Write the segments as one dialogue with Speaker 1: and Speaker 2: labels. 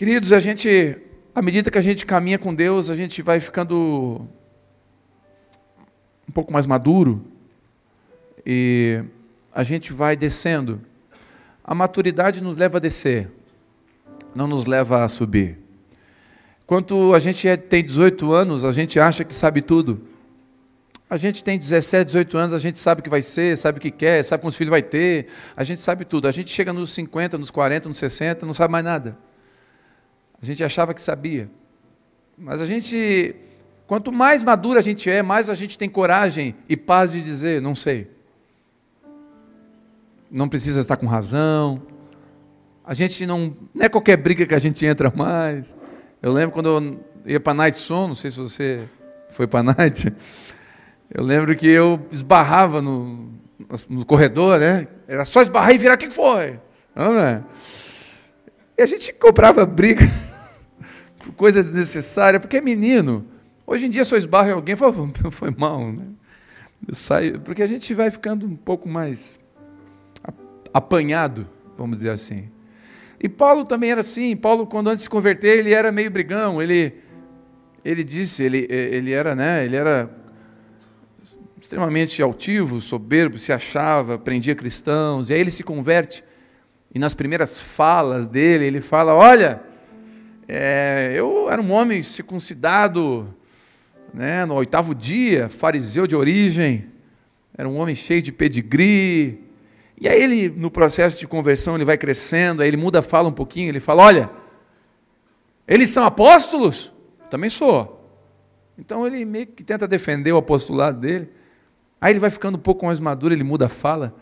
Speaker 1: Queridos, a gente, à medida que a gente caminha com Deus, a gente vai ficando um pouco mais maduro e a gente vai descendo. A maturidade nos leva a descer, não nos leva a subir. Quando a gente é, tem 18 anos, a gente acha que sabe tudo. A gente tem 17, 18 anos, a gente sabe o que vai ser, sabe o que quer, sabe quantos filhos vai ter, a gente sabe tudo. A gente chega nos 50, nos 40, nos 60, não sabe mais nada. A gente achava que sabia. Mas a gente, quanto mais madura a gente é, mais a gente tem coragem e paz de dizer, não sei. Não precisa estar com razão. A gente não, não é qualquer briga que a gente entra mais. Eu lembro quando eu ia para a Night Som, não sei se você foi para a Night. Eu lembro que eu esbarrava no, no corredor, né? Era só esbarrar e virar, o que foi? Não é? E a gente comprava briga coisa desnecessária, porque é menino. Hoje em dia, se eu esbarro em alguém, falo, foi mal, né? Eu saio, porque a gente vai ficando um pouco mais apanhado, vamos dizer assim. E Paulo também era assim. Paulo, quando antes de se converter, ele era meio brigão. Ele, ele disse, ele, ele era, né? Ele era extremamente altivo, soberbo, se achava, prendia cristãos. E aí ele se converte. E nas primeiras falas dele, ele fala: Olha, é, eu era um homem circuncidado né, no oitavo dia, fariseu de origem, era um homem cheio de pedigree. E aí ele, no processo de conversão, ele vai crescendo, aí ele muda a fala um pouquinho, ele fala, olha, eles são apóstolos? Também sou. Então ele meio que tenta defender o apostolado dele. Aí ele vai ficando um pouco mais maduro, ele muda a fala.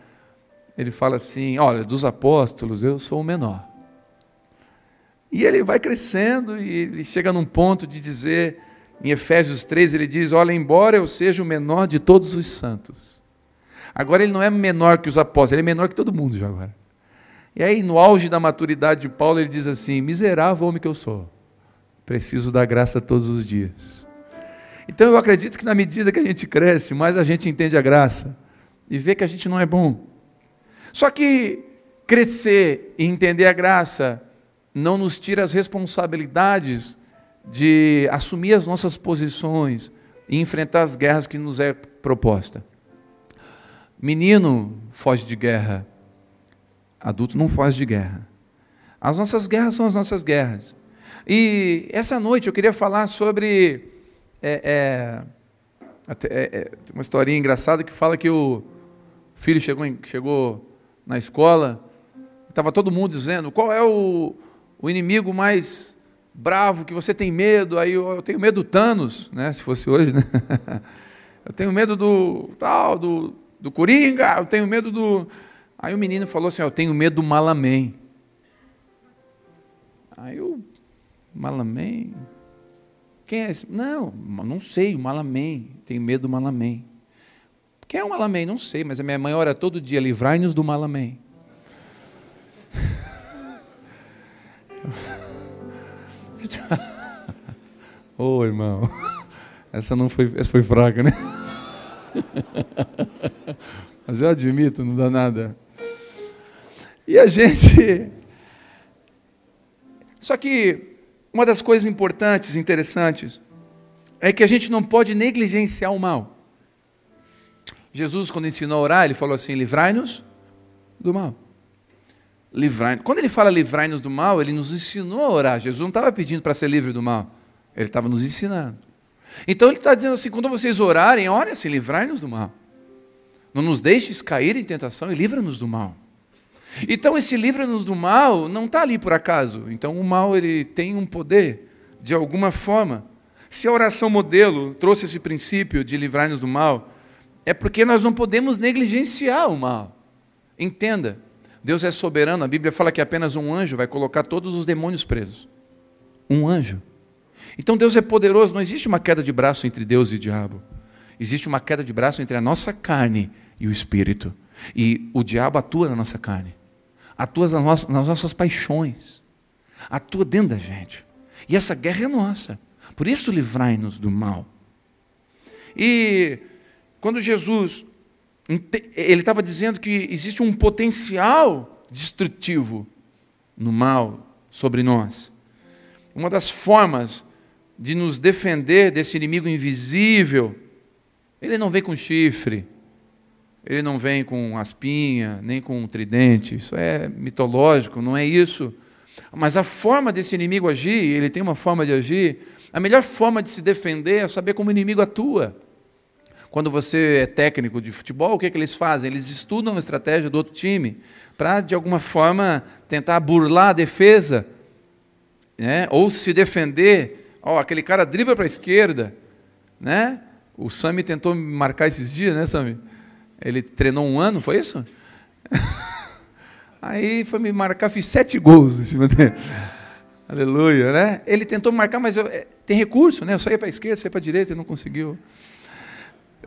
Speaker 1: Ele fala assim, olha, dos apóstolos eu sou o menor. E ele vai crescendo e ele chega num ponto de dizer, em Efésios 3, ele diz: Olha, embora eu seja o menor de todos os santos. Agora ele não é menor que os apóstolos, ele é menor que todo mundo já agora. E aí, no auge da maturidade de Paulo, ele diz assim: Miserável homem que eu sou, preciso da graça todos os dias. Então eu acredito que na medida que a gente cresce, mais a gente entende a graça e vê que a gente não é bom. Só que crescer e entender a graça não nos tira as responsabilidades de assumir as nossas posições e enfrentar as guerras que nos é proposta. Menino foge de guerra, adulto não foge de guerra. As nossas guerras são as nossas guerras. E essa noite eu queria falar sobre é, é, é, é uma historinha engraçada que fala que o filho chegou, chegou na escola, estava todo mundo dizendo qual é o, o inimigo mais bravo, que você tem medo, aí eu, eu tenho medo do Thanos, né, se fosse hoje, né? eu tenho medo do tal, do, do Coringa, eu tenho medo do. Aí o menino falou assim: Eu tenho medo do Malamém. Aí o Malamém. Quem é esse? Não, não sei, o Malamém. Tenho medo do Malamém. Quem é o Malamém? Não sei, mas a minha mãe ora todo dia: livrai-nos do Malamém. Ô oh, irmão, essa não foi, essa foi fraca, né? Mas eu admito, não dá nada. E a gente. Só que uma das coisas importantes, interessantes, é que a gente não pode negligenciar o mal. Jesus, quando ensinou a orar, ele falou assim: livrai-nos do mal livrai Quando ele fala livrai-nos do mal, ele nos ensinou a orar. Jesus não estava pedindo para ser livre do mal, ele estava nos ensinando. Então ele está dizendo assim: quando vocês orarem, olha assim, livrai-nos do mal. Não nos deixes cair em tentação e livra-nos do mal. Então esse livra-nos do mal não está ali por acaso. Então o mal ele tem um poder, de alguma forma. Se a oração modelo trouxe esse princípio de livrar-nos do mal, é porque nós não podemos negligenciar o mal. Entenda, Deus é soberano, a Bíblia fala que apenas um anjo vai colocar todos os demônios presos. Um anjo. Então Deus é poderoso, não existe uma queda de braço entre Deus e o diabo. Existe uma queda de braço entre a nossa carne e o espírito. E o diabo atua na nossa carne, atua nas nossas, nas nossas paixões, atua dentro da gente. E essa guerra é nossa. Por isso, livrai-nos do mal. E quando Jesus ele estava dizendo que existe um potencial destrutivo no mal sobre nós. uma das formas de nos defender desse inimigo invisível, ele não vem com chifre, ele não vem com aspinha, nem com tridente, isso é mitológico, não é isso. Mas a forma desse inimigo agir, ele tem uma forma de agir, a melhor forma de se defender é saber como o inimigo atua. Quando você é técnico de futebol, o que, é que eles fazem? Eles estudam a estratégia do outro time para, de alguma forma, tentar burlar a defesa, né? ou se defender. Oh, aquele cara dribla para a esquerda. Né? O Sami tentou marcar esses dias, né, Sami? Ele treinou um ano, foi isso? Aí foi me marcar, fiz sete gols em cima dele. Aleluia, né? Ele tentou marcar, mas eu, é, tem recurso, né? Eu saía para a esquerda, saía para a direita e não conseguiu.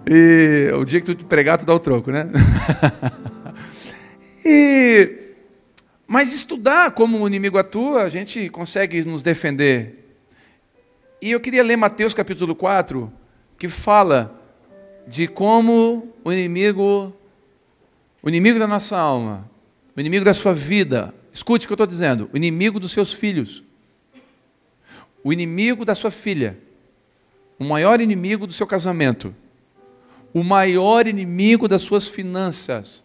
Speaker 1: E o dia que tu pregar, tu dá o troco, né? e, mas estudar como o inimigo atua, a gente consegue nos defender. E eu queria ler Mateus capítulo 4, que fala de como o inimigo, o inimigo da nossa alma, o inimigo da sua vida, escute o que eu estou dizendo, o inimigo dos seus filhos, o inimigo da sua filha, o maior inimigo do seu casamento, o maior inimigo das suas finanças,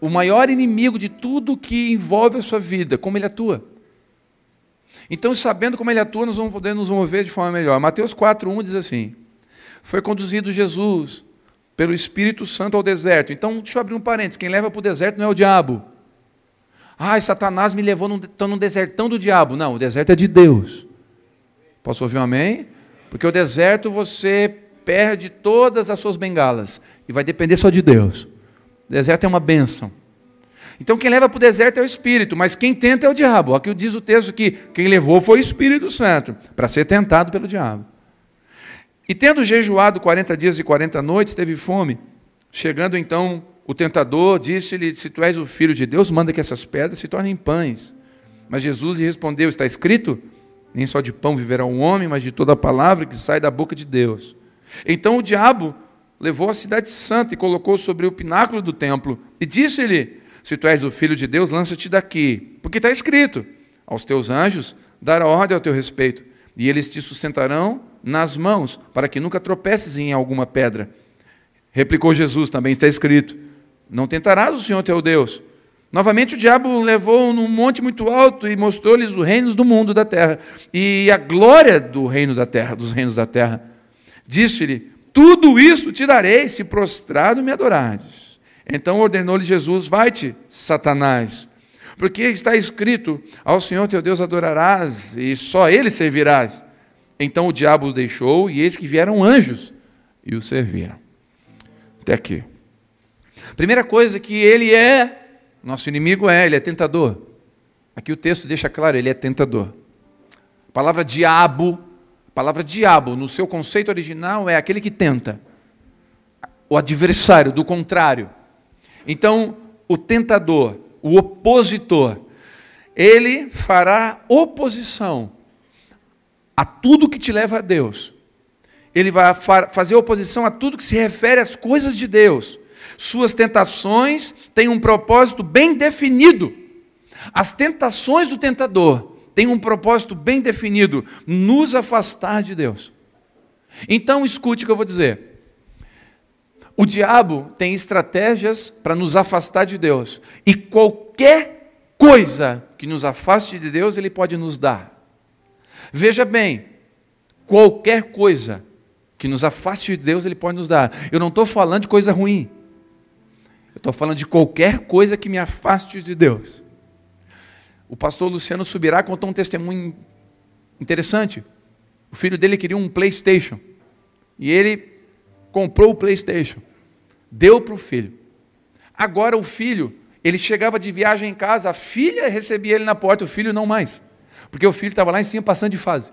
Speaker 1: o maior inimigo de tudo que envolve a sua vida, como ele atua. Então, sabendo como ele atua, nós vamos poder nos mover de forma melhor. Mateus 4:1 diz assim: Foi conduzido Jesus pelo Espírito Santo ao deserto. Então, deixa eu abrir um parênteses: quem leva para o deserto não é o diabo. Ai, Satanás me levou, estou num desertão do diabo. Não, o deserto é de Deus. Posso ouvir um amém? Porque o deserto você perde todas as suas bengalas e vai depender só de Deus. O deserto é uma bênção. Então quem leva para o deserto é o Espírito, mas quem tenta é o diabo. Aqui diz o texto que quem levou foi o Espírito Santo, para ser tentado pelo diabo. E tendo jejuado 40 dias e 40 noites, teve fome. Chegando então o tentador, disse-lhe: Se tu és o filho de Deus, manda que essas pedras se tornem pães. Mas Jesus lhe respondeu: Está escrito: Nem só de pão viverá um homem, mas de toda a palavra que sai da boca de Deus. Então o diabo levou a cidade santa e colocou sobre o pináculo do templo e disse-lhe: Se tu és o filho de Deus, lança-te daqui, porque está escrito: Aos teus anjos dará ordem ao teu respeito, e eles te sustentarão nas mãos, para que nunca tropeces em alguma pedra. Replicou Jesus: Também está escrito: Não tentarás o Senhor teu Deus. Novamente o diabo levou num monte muito alto e mostrou-lhes os reinos do mundo da terra e a glória do reino da terra, dos reinos da terra. Disse-lhe: Tudo isso te darei se prostrado me adorares. Então ordenou-lhe Jesus: Vai-te, Satanás, porque está escrito: Ao Senhor teu Deus adorarás e só ele servirás. Então o diabo o deixou e eis que vieram anjos e o serviram. Até aqui. Primeira coisa que ele é, nosso inimigo é, ele é tentador. Aqui o texto deixa claro, ele é tentador. A palavra diabo a palavra diabo, no seu conceito original, é aquele que tenta, o adversário, do contrário. Então, o tentador, o opositor, ele fará oposição a tudo que te leva a Deus. Ele vai fazer oposição a tudo que se refere às coisas de Deus. Suas tentações têm um propósito bem definido. As tentações do tentador tem um propósito bem definido: nos afastar de Deus. Então, escute o que eu vou dizer. O diabo tem estratégias para nos afastar de Deus, e qualquer coisa que nos afaste de Deus, ele pode nos dar. Veja bem, qualquer coisa que nos afaste de Deus, ele pode nos dar. Eu não estou falando de coisa ruim. Eu estou falando de qualquer coisa que me afaste de Deus. O pastor Luciano Subirá contou um testemunho interessante. O filho dele queria um PlayStation. E ele comprou o PlayStation. Deu para o filho. Agora o filho, ele chegava de viagem em casa, a filha recebia ele na porta, o filho não mais. Porque o filho estava lá em cima passando de fase.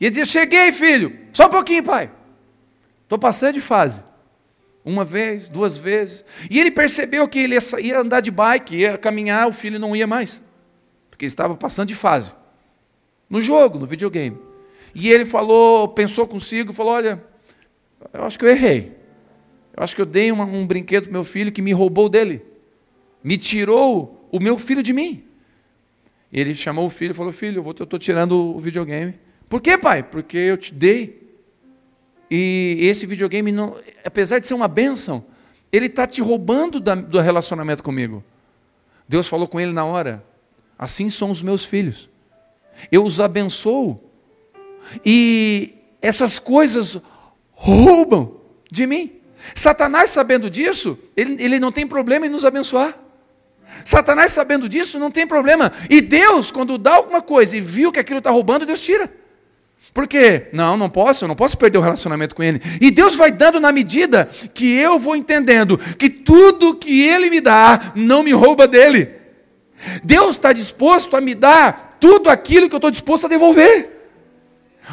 Speaker 1: E ele dizia: Cheguei, filho, só um pouquinho, pai. Estou passando de fase. Uma vez, duas vezes. E ele percebeu que ele ia andar de bike, ia caminhar, o filho não ia mais porque estava passando de fase. No jogo, no videogame. E ele falou, pensou consigo, falou: Olha, eu acho que eu errei. Eu acho que eu dei uma, um brinquedo para meu filho que me roubou dele. Me tirou o meu filho de mim. Ele chamou o filho e falou: Filho, eu estou tirando o videogame. Por quê, pai? Porque eu te dei. E esse videogame, não, apesar de ser uma bênção, ele está te roubando da, do relacionamento comigo. Deus falou com ele na hora: Assim são os meus filhos. Eu os abençoo. E essas coisas roubam de mim. Satanás, sabendo disso, ele, ele não tem problema em nos abençoar. Satanás, sabendo disso, não tem problema. E Deus, quando dá alguma coisa e viu que aquilo está roubando, Deus tira. Por quê? Não, não posso, eu não posso perder o relacionamento com Ele. E Deus vai dando na medida que eu vou entendendo que tudo que Ele me dá não me rouba dele. Deus está disposto a me dar tudo aquilo que eu estou disposto a devolver.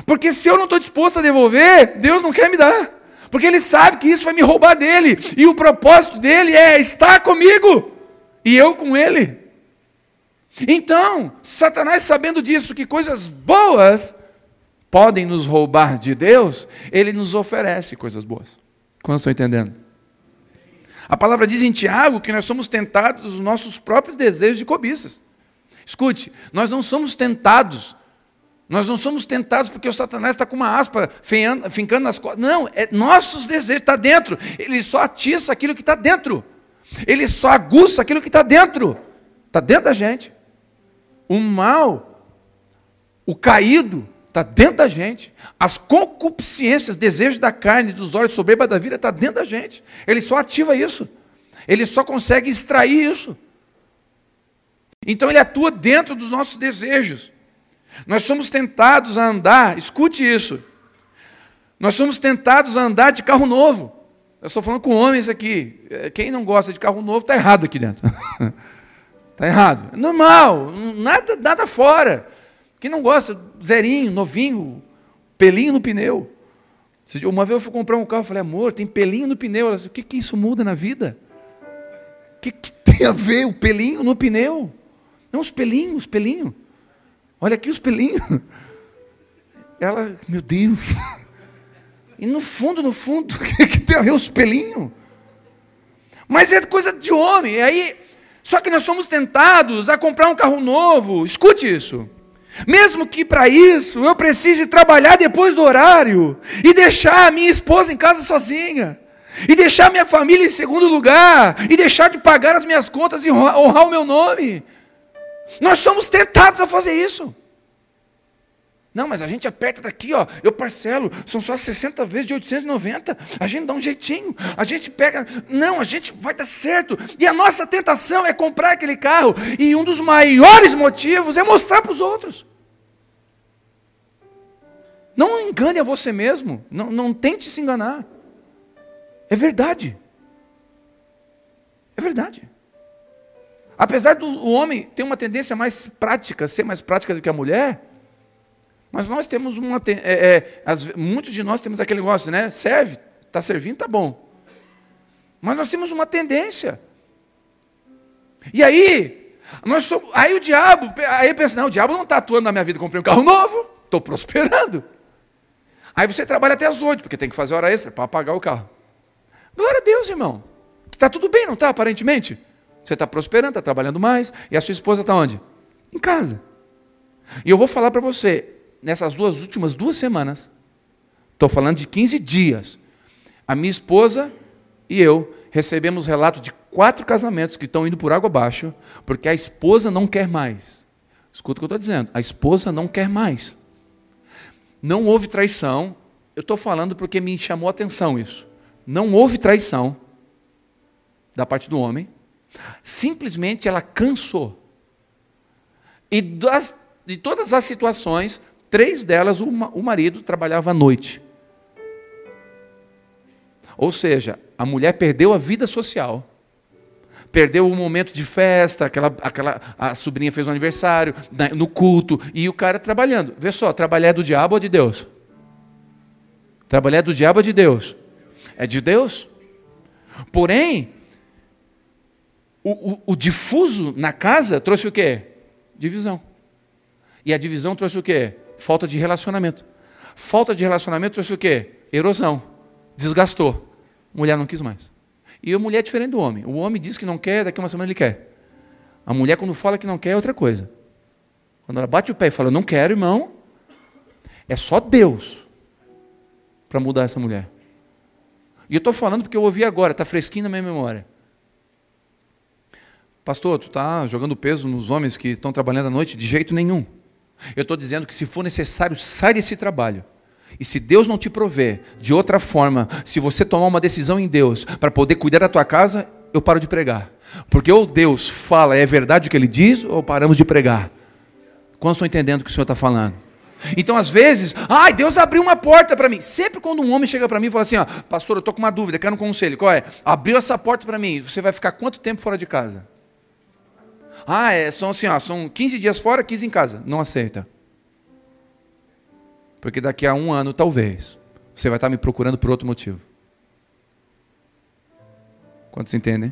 Speaker 1: Porque se eu não estou disposto a devolver, Deus não quer me dar. Porque Ele sabe que isso vai me roubar dele. E o propósito dele é estar comigo e eu com ele. Então, Satanás, sabendo disso, que coisas boas podem nos roubar de Deus, ele nos oferece coisas boas. Quantos estão entendendo? A palavra diz em Tiago que nós somos tentados dos nossos próprios desejos e cobiças. Escute, nós não somos tentados nós não somos tentados porque o Satanás está com uma aspa fincando nas costas. Não, é nossos desejos, está dentro. Ele só atiça aquilo que está dentro. Ele só aguça aquilo que está dentro. Está dentro da gente. O mal, o caído, está dentro da gente. As concupiscências, desejos da carne, dos olhos, soberba da vida, está dentro da gente. Ele só ativa isso. Ele só consegue extrair isso. Então ele atua dentro dos nossos desejos. Nós somos tentados a andar, escute isso. Nós somos tentados a andar de carro novo. Eu estou falando com homens aqui. É, quem não gosta de carro novo está errado aqui dentro. Está errado. Normal, nada, nada fora. Quem não gosta, zerinho, novinho, pelinho no pneu. Uma vez eu fui comprar um carro, falei, amor, tem pelinho no pneu. Ela disse, o que, que isso muda na vida? O que, que tem a ver o pelinho no pneu? Não, os pelinhos, os pelinhos. Olha aqui os pelinhos. Ela, meu Deus. E no fundo, no fundo, o que tem a ver os pelinhos? Mas é coisa de homem. E aí, só que nós somos tentados a comprar um carro novo. Escute isso. Mesmo que para isso eu precise trabalhar depois do horário e deixar a minha esposa em casa sozinha, e deixar minha família em segundo lugar, e deixar de pagar as minhas contas e honrar o meu nome. Nós somos tentados a fazer isso. Não, mas a gente aperta daqui, ó, eu parcelo, são só 60 vezes de 890. A gente dá um jeitinho, a gente pega, não, a gente vai dar certo. E a nossa tentação é comprar aquele carro, e um dos maiores motivos é mostrar para os outros. Não engane a você mesmo, não, não tente se enganar. É verdade. É verdade. Apesar do homem ter uma tendência mais prática, ser mais prática do que a mulher, mas nós temos uma. É, é, as, muitos de nós temos aquele negócio, né? Serve, está servindo, está bom. Mas nós temos uma tendência. E aí, nós somos, aí o diabo, aí pensa, não, o diabo não está atuando na minha vida, comprei um carro novo, estou prosperando. Aí você trabalha até as oito, porque tem que fazer hora extra para pagar o carro. Glória a Deus, irmão. Está tudo bem, não está, aparentemente? Você está prosperando, está trabalhando mais, e a sua esposa está onde? Em casa. E eu vou falar para você, nessas duas últimas duas semanas, estou falando de 15 dias, a minha esposa e eu recebemos relato de quatro casamentos que estão indo por água abaixo, porque a esposa não quer mais. Escuta o que eu estou dizendo, a esposa não quer mais. Não houve traição, eu estou falando porque me chamou a atenção isso. Não houve traição da parte do homem, Simplesmente ela cansou. E das, de todas as situações, três delas o, marido trabalhava à noite. Ou seja, a mulher perdeu a vida social. Perdeu o momento de festa, aquela, aquela, a sobrinha fez um aniversário, no culto, e o cara trabalhando. Vê só, trabalhar é do diabo ou de Deus? Trabalhar é do diabo ou de Deus? É de Deus. Porém, o, o, o difuso na casa trouxe o quê? Divisão. E a divisão trouxe o quê? Falta de relacionamento. Falta de relacionamento trouxe o quê? Erosão. Desgastou. Mulher não quis mais. E a mulher é diferente do homem. O homem diz que não quer, daqui a uma semana ele quer. A mulher, quando fala que não quer, é outra coisa. Quando ela bate o pé e fala, não quero, irmão, é só Deus para mudar essa mulher. E eu estou falando porque eu ouvi agora, está fresquinho na minha memória. Pastor, tu está jogando peso nos homens que estão trabalhando à noite? De jeito nenhum. Eu estou dizendo que se for necessário, sai desse trabalho. E se Deus não te prover de outra forma, se você tomar uma decisão em Deus para poder cuidar da tua casa, eu paro de pregar. Porque ou Deus fala, é verdade o que ele diz, ou paramos de pregar. Quantos estão entendendo o que o Senhor está falando? Então, às vezes, ai, Deus abriu uma porta para mim. Sempre quando um homem chega para mim e fala assim, ó, pastor, eu estou com uma dúvida, quero um conselho. Qual é? Abriu essa porta para mim, você vai ficar quanto tempo fora de casa? Ah, é, são assim, ó, são 15 dias fora, 15 em casa. Não aceita. Porque daqui a um ano, talvez, você vai estar me procurando por outro motivo. Quantos entendem?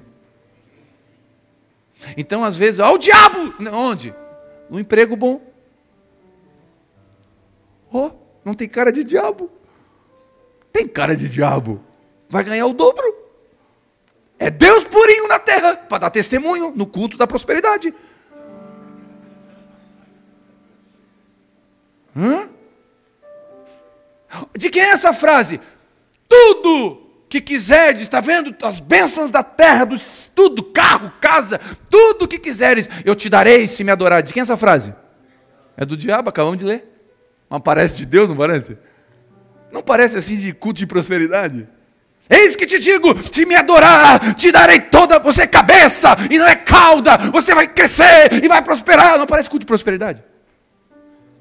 Speaker 1: Então, às vezes, ó, o diabo! Onde? No emprego bom. Oh, não tem cara de diabo. Tem cara de diabo. Vai ganhar o dobro. É Deus purinho na terra para dar testemunho no culto da prosperidade. Hã? De quem é essa frase? Tudo que quiseres, está vendo? As bênçãos da terra, do, tudo, carro, casa, tudo que quiseres, eu te darei se me adorar. De quem é essa frase? É do diabo, acabamos de ler. Não parece de Deus, não parece? Não parece assim de culto de prosperidade? Eis que te digo: se me adorar, te darei toda. Você é cabeça e não é cauda. Você vai crescer e vai prosperar. Não parece culto de prosperidade?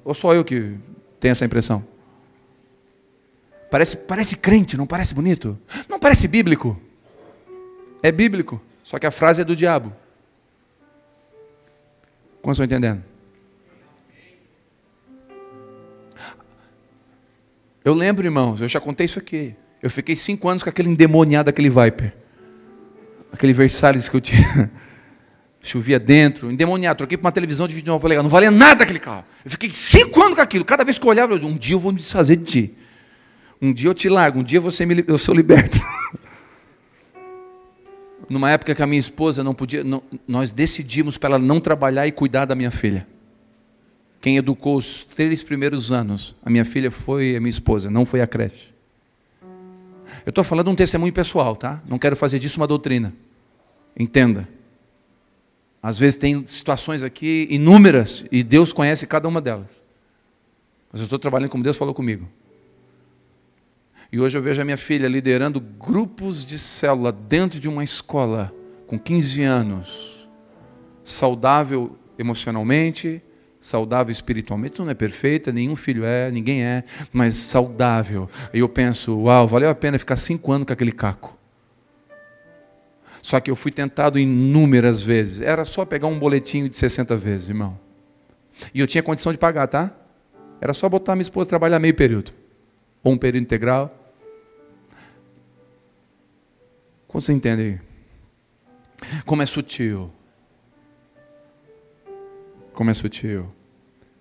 Speaker 1: Ou só eu que tenho essa impressão? Parece, parece crente, não parece bonito? Não parece bíblico? É bíblico, só que a frase é do diabo. Como estão entendendo? Eu lembro, irmãos, eu já contei isso aqui. Eu fiquei cinco anos com aquele endemoniado, aquele Viper. Aquele Versalhes que eu tinha. Chovia dentro, endemoniado. Troquei para uma televisão de 29 polegadas. Não valia nada aquele carro. Eu fiquei cinco anos com aquilo. Cada vez que eu olhava, eu dizia, um dia eu vou me desfazer de ti. Um dia eu te largo, um dia você me, eu sou liberto. Numa época que a minha esposa não podia, não, nós decidimos para ela não trabalhar e cuidar da minha filha. Quem educou os três primeiros anos, a minha filha foi a minha esposa, não foi a creche. Eu estou falando um testemunho pessoal, tá? Não quero fazer disso uma doutrina. Entenda. Às vezes tem situações aqui inúmeras e Deus conhece cada uma delas. Mas eu estou trabalhando como Deus falou comigo. E hoje eu vejo a minha filha liderando grupos de célula dentro de uma escola com 15 anos, saudável emocionalmente, saudável espiritualmente. Não é perfeita, nenhum filho é, ninguém é, mas saudável. E eu penso, uau, valeu a pena ficar cinco anos com aquele caco. Só que eu fui tentado inúmeras vezes. Era só pegar um boletinho de 60 vezes, irmão. E eu tinha condição de pagar, tá? Era só botar minha esposa trabalhar meio período ou um período integral. Como você entende? Como é sutil. Como é sutil.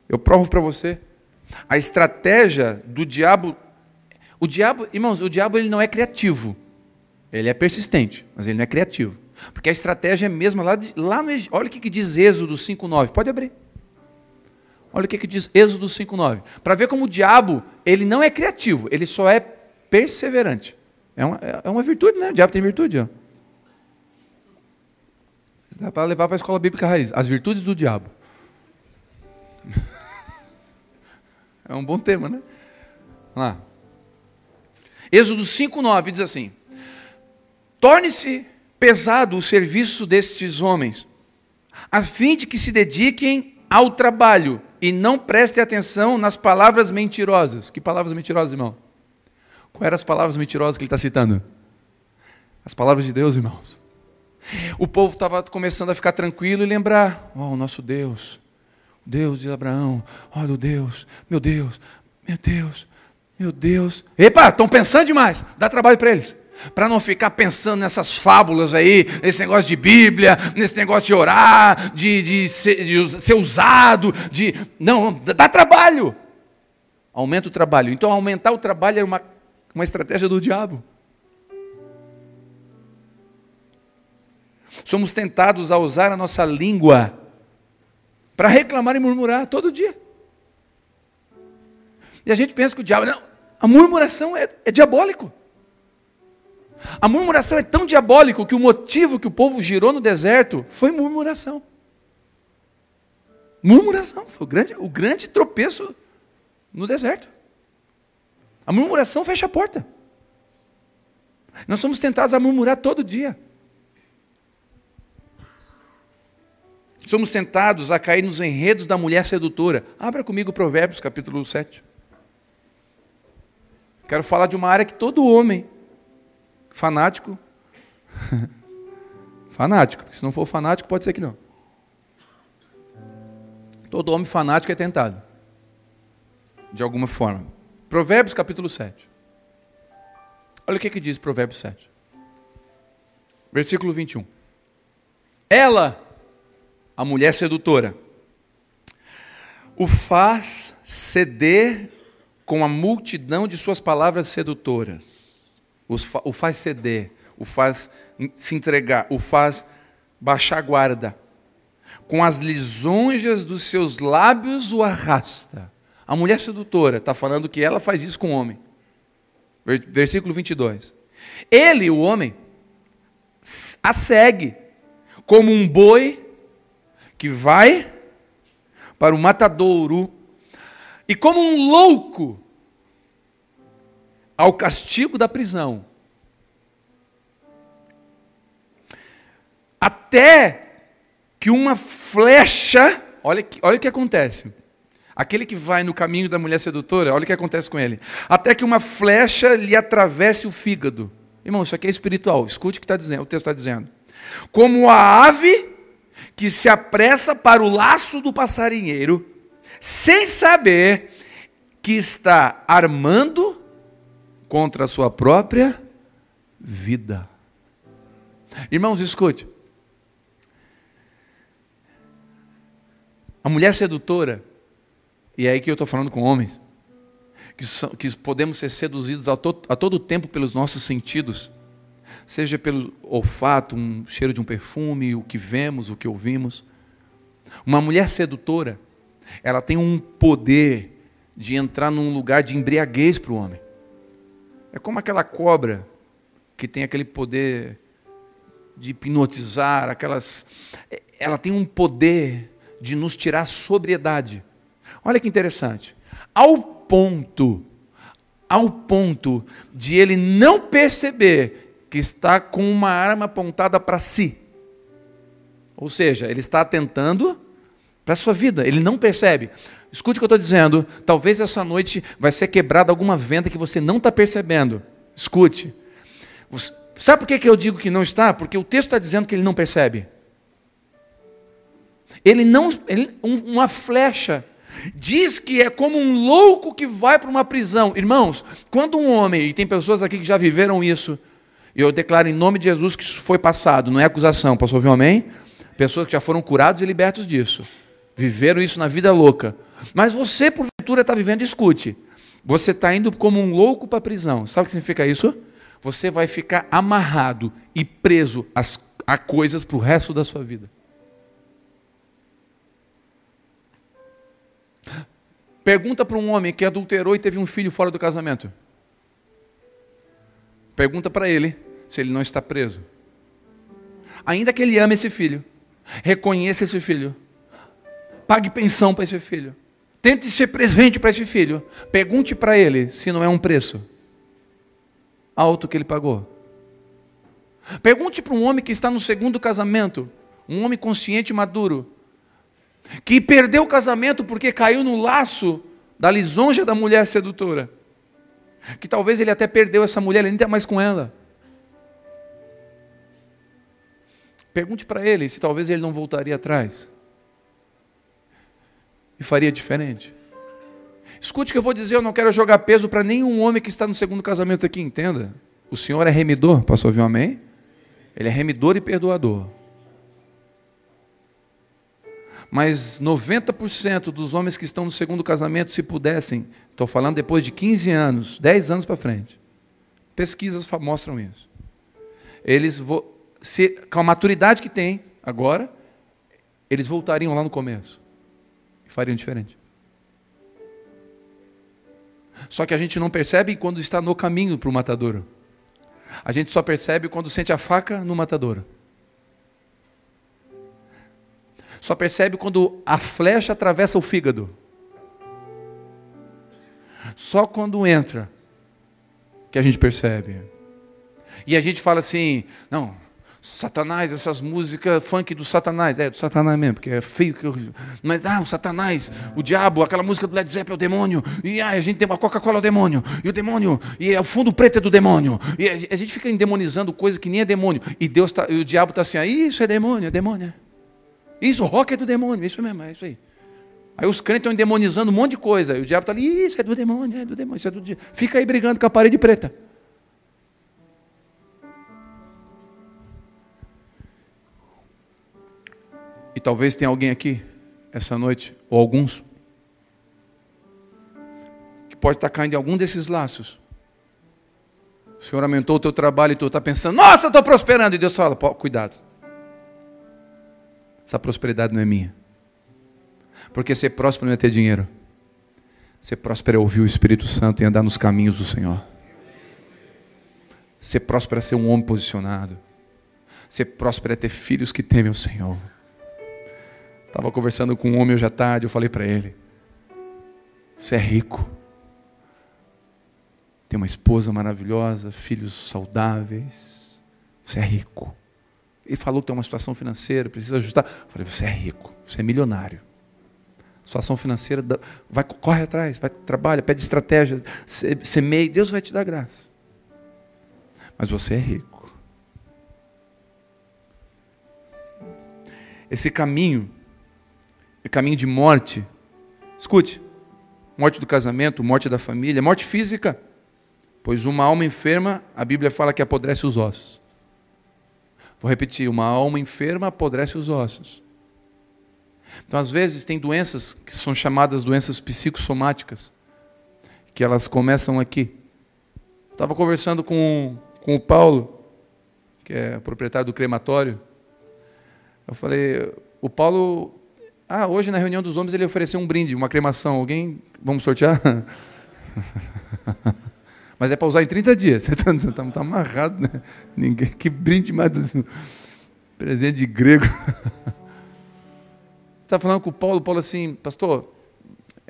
Speaker 1: Eu provo para você. A estratégia do diabo. O diabo, irmãos, o diabo ele não é criativo. Ele é persistente, mas ele não é criativo. Porque a estratégia é mesma lá, de, lá no. Olha o que, que diz Êxodo 5,9. Pode abrir. Olha o que, que diz Êxodo 5,9. Para ver como o diabo, ele não é criativo, ele só é perseverante. É uma, é uma virtude, né? O diabo tem virtude. Ó. Dá para levar para a escola bíblica raiz. As virtudes do diabo. É um bom tema, né? Vamos lá. Êxodo 5,9 diz assim: Torne-se pesado o serviço destes homens, a fim de que se dediquem ao trabalho e não preste atenção nas palavras mentirosas. Que palavras mentirosas, irmão? Quais eram as palavras mentirosas que ele está citando? As palavras de Deus, irmãos. O povo estava começando a ficar tranquilo e lembrar: oh, nosso Deus, Deus de Abraão, olha o Deus, meu Deus, meu Deus, meu Deus. Epa, estão pensando demais, dá trabalho para eles para não ficar pensando nessas fábulas aí, nesse negócio de Bíblia, nesse negócio de orar, de, de, ser, de ser usado, de. Não, dá trabalho. Aumenta o trabalho. Então, aumentar o trabalho é uma, uma estratégia do diabo. Somos tentados a usar a nossa língua para reclamar e murmurar todo dia. E a gente pensa que o diabo. Não, a murmuração é, é diabólico. A murmuração é tão diabólico que o motivo que o povo girou no deserto foi murmuração. Murmuração foi o grande, o grande tropeço no deserto. A murmuração fecha a porta. Nós somos tentados a murmurar todo dia. Somos tentados a cair nos enredos da mulher sedutora. Abra comigo Provérbios, capítulo 7. Quero falar de uma área que todo homem fanático fanático, porque se não for fanático pode ser que não. Todo homem fanático é tentado. De alguma forma. Provérbios capítulo 7. Olha o que, que diz Provérbios 7. Versículo 21. Ela a mulher sedutora, o faz ceder com a multidão de suas palavras sedutoras. O faz ceder, o faz se entregar, o faz baixar a guarda. Com as lisonjas dos seus lábios o arrasta. A mulher sedutora está falando que ela faz isso com o homem. Versículo 22. Ele, o homem, a segue como um boi que vai para o matadouro e, como um louco, ao castigo da prisão. Até que uma flecha, olha, olha o que acontece. Aquele que vai no caminho da mulher sedutora, olha o que acontece com ele. Até que uma flecha lhe atravesse o fígado. Irmão, isso aqui é espiritual. Escute o que tá dizendo, o texto está dizendo. Como a ave que se apressa para o laço do passarinheiro, sem saber que está armando contra a sua própria vida. Irmãos, escute. A mulher sedutora, e é aí que eu estou falando com homens, que, são, que podemos ser seduzidos a, to, a todo tempo pelos nossos sentidos seja pelo olfato, um cheiro de um perfume, o que vemos, o que ouvimos. Uma mulher sedutora, ela tem um poder de entrar num lugar de embriaguez para o homem. É como aquela cobra que tem aquele poder de hipnotizar, aquelas. Ela tem um poder de nos tirar sobriedade. Olha que interessante. Ao ponto, ao ponto de ele não perceber que está com uma arma apontada para si. Ou seja, ele está atentando para a sua vida, ele não percebe. Escute o que eu estou dizendo. Talvez essa noite vai ser quebrada alguma venda que você não está percebendo. Escute. Sabe por que eu digo que não está? Porque o texto está dizendo que ele não percebe. Ele não. Ele, uma flecha. Diz que é como um louco que vai para uma prisão. Irmãos, quando um homem, e tem pessoas aqui que já viveram isso, e eu declaro em nome de Jesus que isso foi passado, não é acusação. Posso ouvir um amém? Pessoas que já foram curados e libertos disso. Viveram isso na vida louca. Mas você, porventura, está vivendo, escute. Você está indo como um louco para a prisão. Sabe o que significa isso? Você vai ficar amarrado e preso às, a coisas para o resto da sua vida. Pergunta para um homem que adulterou e teve um filho fora do casamento. Pergunta para ele se ele não está preso. Ainda que ele ame esse filho, reconheça esse filho, pague pensão para esse filho, tente ser presente para esse filho, pergunte para ele se não é um preço alto que ele pagou. Pergunte para um homem que está no segundo casamento, um homem consciente e maduro, que perdeu o casamento porque caiu no laço da lisonja da mulher sedutora. Que talvez ele até perdeu essa mulher, ele nem está mais com ela. Pergunte para ele se talvez ele não voltaria atrás e faria diferente. Escute o que eu vou dizer, eu não quero jogar peso para nenhum homem que está no segundo casamento aqui, entenda. O Senhor é remidor, posso ouvir um amém? Ele é remidor e perdoador. Mas 90% dos homens que estão no segundo casamento, se pudessem, estou falando depois de 15 anos, 10 anos para frente, pesquisas mostram isso. Eles se, com a maturidade que tem agora, eles voltariam lá no começo. e fariam diferente. Só que a gente não percebe quando está no caminho para o matadouro. A gente só percebe quando sente a faca no matadouro. Só percebe quando a flecha atravessa o fígado. Só quando entra que a gente percebe. E a gente fala assim: não, Satanás, essas músicas funk do Satanás. É, do Satanás mesmo, porque é feio que eu... Mas, ah, o Satanás, o diabo, aquela música do Led Zeppelin é o demônio. E ah, a gente tem uma Coca-Cola é o demônio. E o demônio, e é o fundo preto é do demônio. E a gente fica endemonizando coisa que nem é demônio. E Deus tá, e o diabo está assim, ah, isso é demônio, é demônio. Isso, rock é do demônio, isso mesmo, é isso aí. Aí os crentes estão endemonizando um monte de coisa. E o diabo está ali, isso é do demônio, é do demônio, isso é do diabo. Fica aí brigando com a parede preta. Talvez tenha alguém aqui essa noite, ou alguns, que pode estar caindo em algum desses laços. O Senhor aumentou o teu trabalho e tu está pensando, nossa, estou prosperando. E Deus fala, cuidado. Essa prosperidade não é minha. Porque ser próspero não é ter dinheiro. Ser próspero é ouvir o Espírito Santo e andar nos caminhos do Senhor. Ser próspero é ser um homem posicionado. Ser próspero é ter filhos que temem o Senhor. Estava conversando com um homem hoje à tarde, eu falei para ele: Você é rico. Tem uma esposa maravilhosa, filhos saudáveis. Você é rico. Ele falou que tem uma situação financeira, precisa ajustar. Eu falei: Você é rico, você é milionário. Situação financeira, vai, corre atrás, vai, trabalha, pede estratégia, semeia, Deus vai te dar graça. Mas você é rico. Esse caminho é caminho de morte. Escute: morte do casamento, morte da família, morte física. Pois uma alma enferma, a Bíblia fala que apodrece os ossos. Vou repetir: uma alma enferma apodrece os ossos. Então, às vezes, tem doenças que são chamadas doenças psicossomáticas, que elas começam aqui. Estava conversando com, com o Paulo, que é proprietário do crematório. Eu falei, o Paulo ah, hoje na reunião dos homens ele ofereceu um brinde, uma cremação. Alguém. Vamos sortear? Mas é para usar em 30 dias. Você está tá, tá amarrado, né? Ninguém, que brinde mais presente de grego. Está falando com o Paulo, o Paulo assim, pastor,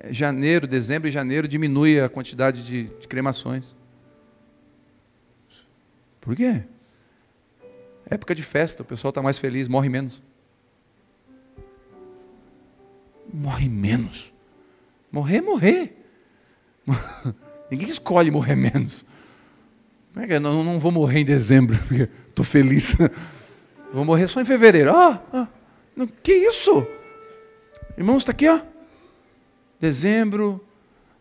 Speaker 1: janeiro, dezembro e janeiro diminui a quantidade de, de cremações. Por quê? Época de festa, o pessoal está mais feliz, morre menos morre menos. Morrer, morrer. Ninguém escolhe morrer menos. É não, não vou morrer em dezembro, porque estou feliz. Vou morrer só em fevereiro. Ah, ah não, que isso? Irmãos, está aqui, ó. Dezembro,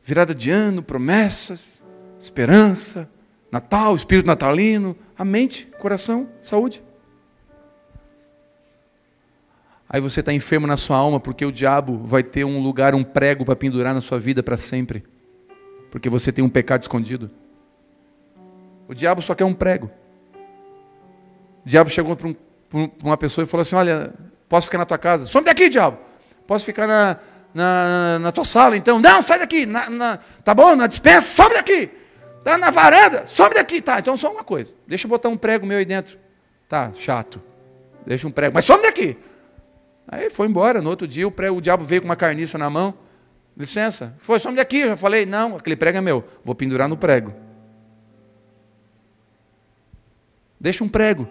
Speaker 1: virada de ano, promessas, esperança, Natal, espírito natalino, a mente, coração, saúde. Aí você está enfermo na sua alma porque o diabo vai ter um lugar, um prego para pendurar na sua vida para sempre. Porque você tem um pecado escondido. O diabo só quer um prego. O diabo chegou para um, uma pessoa e falou assim: Olha, posso ficar na tua casa? Some daqui, diabo. Posso ficar na, na, na tua sala então? Não, sai daqui. Na, na, tá bom? Na dispensa, some daqui. Tá na varanda, some daqui. Tá, então só uma coisa. Deixa eu botar um prego meu aí dentro. Tá, chato. Deixa um prego. Mas some daqui. Aí foi embora. No outro dia o, prego, o diabo veio com uma carniça na mão. Licença. Foi, some daqui. Eu falei, não, aquele prego é meu. Vou pendurar no prego. Deixa um prego.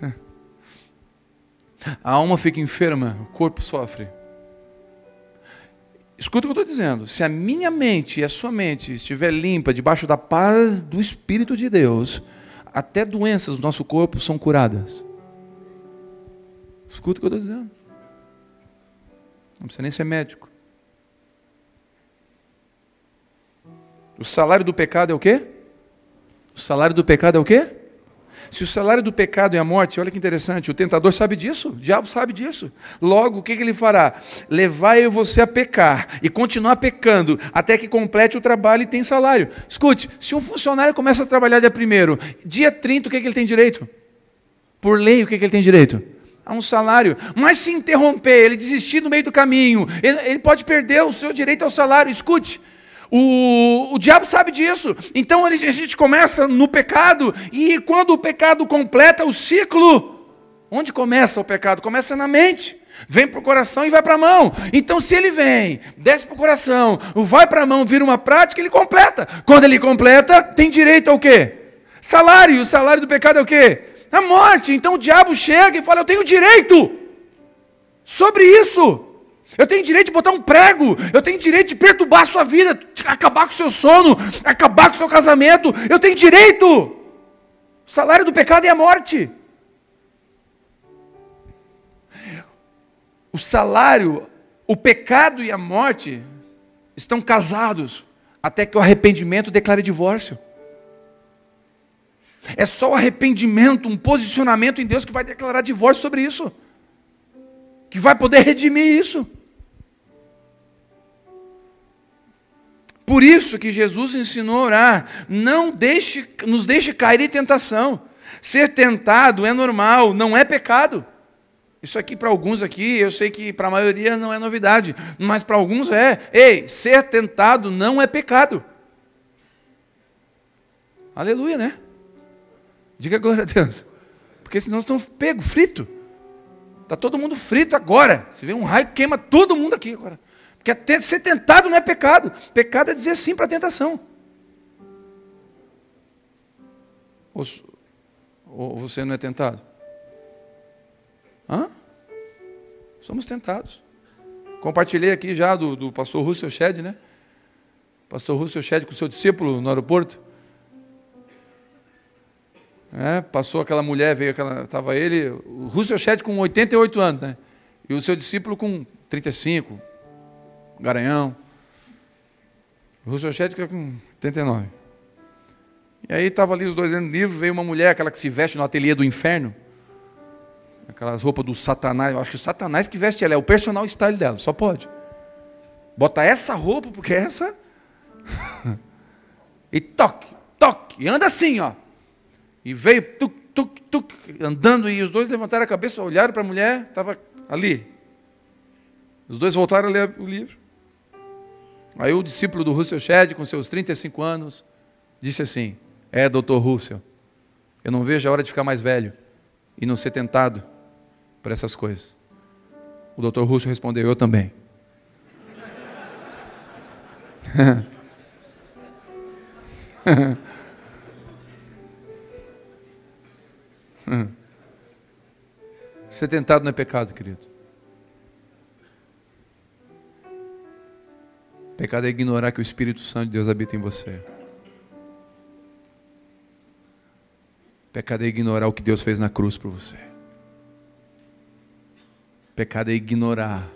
Speaker 1: A alma fica enferma, o corpo sofre. Escuta o que eu estou dizendo. Se a minha mente e a sua mente estiver limpa, debaixo da paz do Espírito de Deus, até doenças do nosso corpo são curadas. Escuta o que eu estou dizendo. Não precisa nem ser médico. O salário do pecado é o quê? O salário do pecado é o quê? Se o salário do pecado é a morte, olha que interessante, o tentador sabe disso, o diabo sabe disso. Logo, o que, que ele fará? Levar eu você a pecar e continuar pecando até que complete o trabalho e tem salário. Escute, se um funcionário começa a trabalhar dia primeiro, dia 30, o que, que ele tem direito? Por lei, o que, que ele tem direito? A um salário. Mas se interromper, ele desistir no meio do caminho, ele, ele pode perder o seu direito ao salário. Escute, o, o diabo sabe disso. Então a gente começa no pecado, e quando o pecado completa o ciclo, onde começa o pecado? Começa na mente. Vem para o coração e vai para a mão. Então, se ele vem, desce para o coração, vai para a mão, vira uma prática, ele completa. Quando ele completa, tem direito ao quê? Salário. O salário do pecado é o quê? A morte. Então o diabo chega e fala: Eu tenho direito sobre isso. Eu tenho direito de botar um prego, eu tenho direito de perturbar a sua vida, acabar com o seu sono, acabar com o seu casamento. Eu tenho direito. O salário do pecado é a morte. O salário, o pecado e a morte estão casados até que o arrependimento declare divórcio. É só o arrependimento, um posicionamento em Deus que vai declarar divórcio sobre isso, que vai poder redimir isso. Por isso que Jesus ensinou a orar, não deixe, nos deixe cair em tentação. Ser tentado é normal, não é pecado. Isso aqui para alguns aqui, eu sei que para a maioria não é novidade, mas para alguns é. Ei, ser tentado não é pecado. Aleluia, né? Diga glória a Deus. Porque senão estão pego, frito. Está todo mundo frito agora. Se vê um raio, queima todo mundo aqui agora. Porque ser tentado não é pecado. Pecado é dizer sim para a tentação. Ou, ou, você não é tentado? Hã? Somos tentados. Compartilhei aqui já do, do pastor Russell Shedd, né? Pastor Russell Shedd com seu discípulo no aeroporto. É, passou aquela mulher, veio aquela. Estava ele, o Russell Shedd com 88 anos, né? E o seu discípulo com 35, Garanhão. O Russell Shedd com 89. E aí estava ali os dois lendo livro, veio uma mulher, aquela que se veste no ateliê do inferno. Aquelas roupas do Satanás. Eu acho que o Satanás que veste ela, é o personal style dela, só pode. Bota essa roupa, porque essa. e toque, toque. E anda assim, ó. E veio tuc, tuc, tuc, andando, e os dois levantaram a cabeça, olharam para a mulher, estava ali. Os dois voltaram a ler o livro. Aí o discípulo do Russell Shedd, com seus 35 anos, disse assim: É, doutor Russell, eu não vejo a hora de ficar mais velho e não ser tentado por essas coisas. O doutor Russell respondeu: Eu também. Ser tentado não é pecado, querido. Pecado é ignorar que o Espírito Santo de Deus habita em você. Pecado é ignorar o que Deus fez na cruz por você. Pecado é ignorar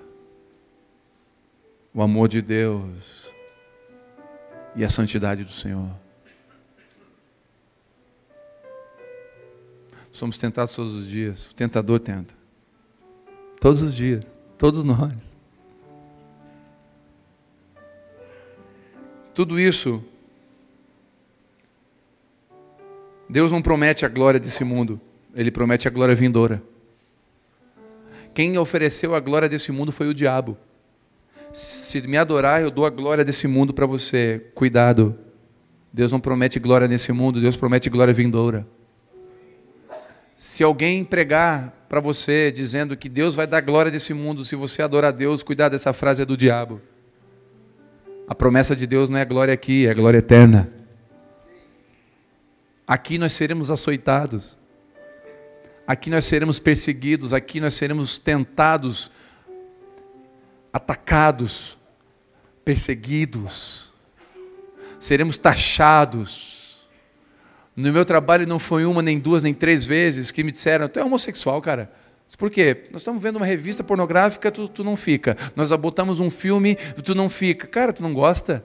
Speaker 1: o amor de Deus e a santidade do Senhor. Somos tentados todos os dias. O tentador tenta. Todos os dias. Todos nós. Tudo isso. Deus não promete a glória desse mundo. Ele promete a glória vindoura. Quem ofereceu a glória desse mundo foi o diabo. Se me adorar, eu dou a glória desse mundo para você. Cuidado. Deus não promete glória nesse mundo, Deus promete glória vindoura. Se alguém pregar para você dizendo que Deus vai dar glória desse mundo se você adorar Deus, cuidado, essa frase é do diabo. A promessa de Deus não é glória aqui, é glória eterna. Aqui nós seremos açoitados. Aqui nós seremos perseguidos, aqui nós seremos tentados, atacados, perseguidos. Seremos taxados no meu trabalho não foi uma, nem duas, nem três vezes que me disseram: tu é homossexual, cara. Por quê? Nós estamos vendo uma revista pornográfica, tu, tu não fica. Nós botamos um filme, tu não fica. Cara, tu não gosta?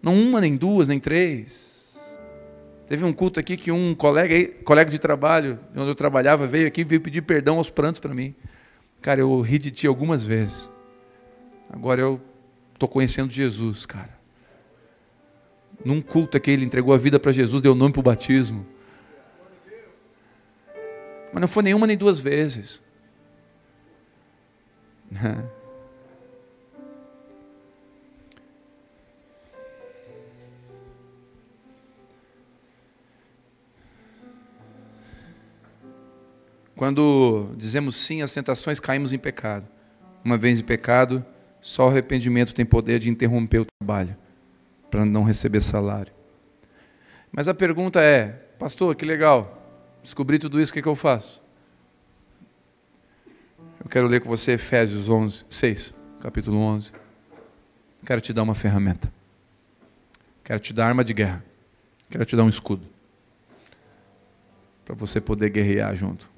Speaker 1: Não uma, nem duas, nem três. Teve um culto aqui que um colega, colega de trabalho, onde eu trabalhava, veio aqui e veio pedir perdão aos prantos para mim. Cara, eu ri de ti algumas vezes. Agora eu estou conhecendo Jesus, cara num culto aqui, ele entregou a vida para Jesus, deu nome para o batismo. Mas não foi nenhuma nem duas vezes. Quando dizemos sim às tentações, caímos em pecado. Uma vez em pecado, só o arrependimento tem poder de interromper o trabalho, para não receber salário. Mas a pergunta é, pastor, que legal, descobri tudo isso, o que, é que eu faço? Eu quero ler com você Efésios 11, 6, capítulo 11. Quero te dar uma ferramenta. Quero te dar arma de guerra. Quero te dar um escudo. Para você poder guerrear junto.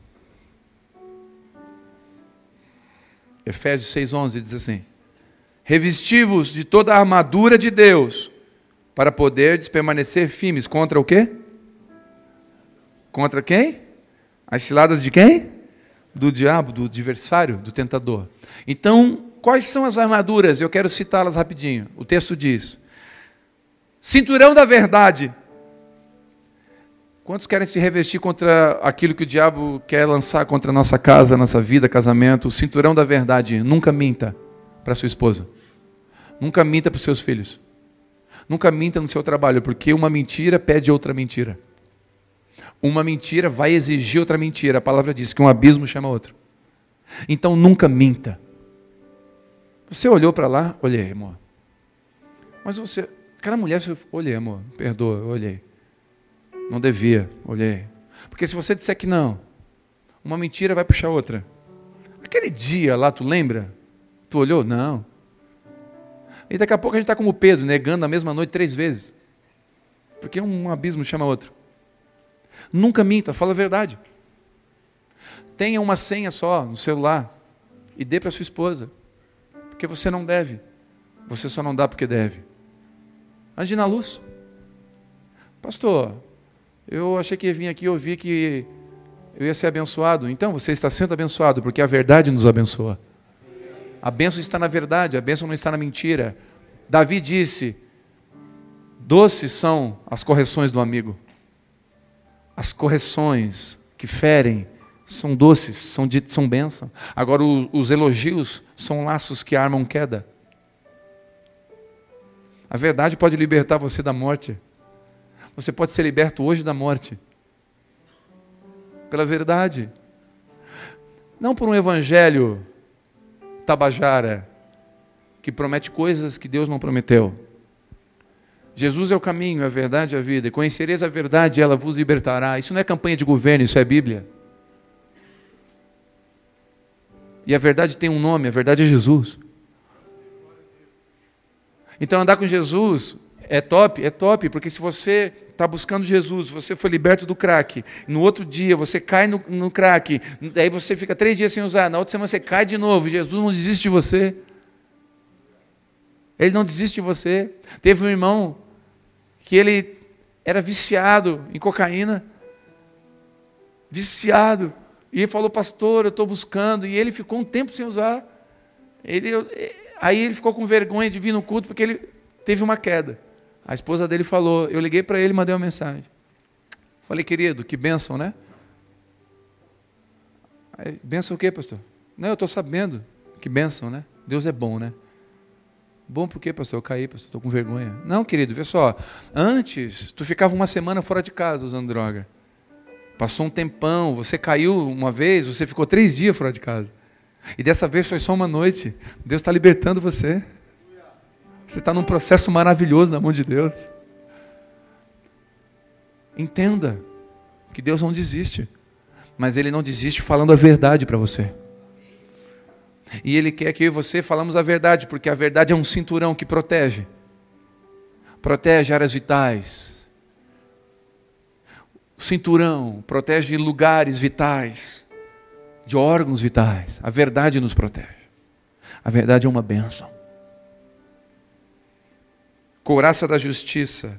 Speaker 1: Efésios 6,11 diz assim: Revestivos de toda a armadura de Deus, para poder permanecer firmes contra o quê? Contra quem? As ciladas de quem? Do diabo, do adversário, do tentador. Então, quais são as armaduras? Eu quero citá-las rapidinho. O texto diz: Cinturão da verdade. Quantos querem se revestir contra aquilo que o diabo quer lançar contra a nossa casa, nossa vida, casamento? O cinturão da verdade. Nunca minta para sua esposa. Nunca minta para os seus filhos. Nunca minta no seu trabalho, porque uma mentira pede outra mentira. Uma mentira vai exigir outra mentira. A palavra diz que um abismo chama outro. Então nunca minta. Você olhou para lá? Olhei, amor. Mas você, aquela mulher, você, olhei, amor, perdoa, olhei. Não devia, olhei. Porque se você disser que não, uma mentira vai puxar outra. Aquele dia lá, tu lembra? Tu olhou? Não. E daqui a pouco a gente está como Pedro, negando a mesma noite três vezes. Porque um abismo chama outro. Nunca minta, fala a verdade. Tenha uma senha só no celular e dê para sua esposa. Porque você não deve. Você só não dá porque deve. Ande na luz. Pastor, eu achei que ia vir aqui e ouvir que eu ia ser abençoado. Então, você está sendo abençoado, porque a verdade nos abençoa. A bênção está na verdade, a bênção não está na mentira. Davi disse: doces são as correções do amigo. As correções que ferem são doces, são, de, são bênção. Agora, os, os elogios são laços que armam queda. A verdade pode libertar você da morte. Você pode ser liberto hoje da morte. Pela verdade. Não por um evangelho tabajara que promete coisas que Deus não prometeu. Jesus é o caminho, a verdade e a vida. Conhecereis a verdade e ela vos libertará. Isso não é campanha de governo, isso é Bíblia. E a verdade tem um nome, a verdade é Jesus. Então andar com Jesus é top, é top, porque se você está buscando Jesus, você foi liberto do crack, no outro dia você cai no, no crack, daí você fica três dias sem usar, na outra semana você cai de novo, Jesus não desiste de você. Ele não desiste de você. Teve um irmão que ele era viciado em cocaína, viciado, e ele falou, pastor, eu estou buscando, e ele ficou um tempo sem usar. Ele, aí ele ficou com vergonha de vir no culto, porque ele teve uma queda. A esposa dele falou, eu liguei para ele e mandei uma mensagem. Falei, querido, que bênção, né? Aí, bênção o quê, pastor? Não, eu estou sabendo. Que bênção, né? Deus é bom, né? Bom por quê, pastor? Eu caí, pastor, estou com vergonha. Não, querido, vê só. Antes, tu ficava uma semana fora de casa usando droga. Passou um tempão, você caiu uma vez, você ficou três dias fora de casa. E dessa vez foi só uma noite. Deus está libertando você. Você está num processo maravilhoso na mão de Deus. Entenda que Deus não desiste, mas Ele não desiste falando a verdade para você. E Ele quer que eu e você falamos a verdade, porque a verdade é um cinturão que protege. Protege áreas vitais. O cinturão protege lugares vitais, de órgãos vitais. A verdade nos protege. A verdade é uma bênção. Couraça da justiça.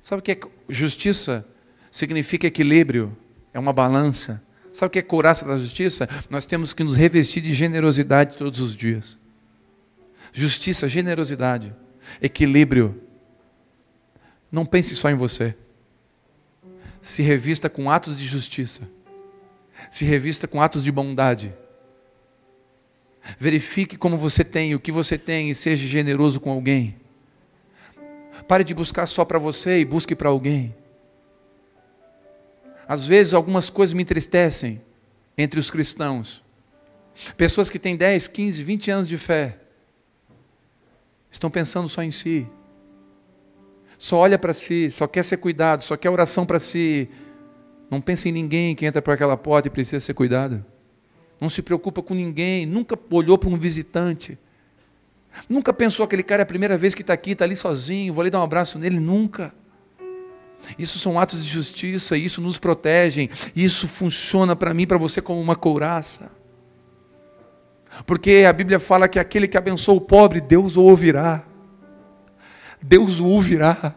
Speaker 1: Sabe o que é justiça? Significa equilíbrio, é uma balança. Sabe o que é couraça da justiça? Nós temos que nos revestir de generosidade todos os dias. Justiça, generosidade, equilíbrio. Não pense só em você. Se revista com atos de justiça. Se revista com atos de bondade. Verifique como você tem, o que você tem e seja generoso com alguém. Pare de buscar só para você e busque para alguém. Às vezes algumas coisas me entristecem entre os cristãos. Pessoas que têm 10, 15, 20 anos de fé estão pensando só em si. Só olha para si, só quer ser cuidado, só quer oração para si. Não pensa em ninguém que entra por aquela porta e precisa ser cuidado. Não se preocupa com ninguém, nunca olhou para um visitante. Nunca pensou aquele cara é a primeira vez que está aqui, está ali sozinho, vou ali dar um abraço nele, nunca. Isso são atos de justiça, isso nos protege, isso funciona para mim, para você como uma couraça. Porque a Bíblia fala que aquele que abençoa o pobre, Deus o ouvirá. Deus o ouvirá.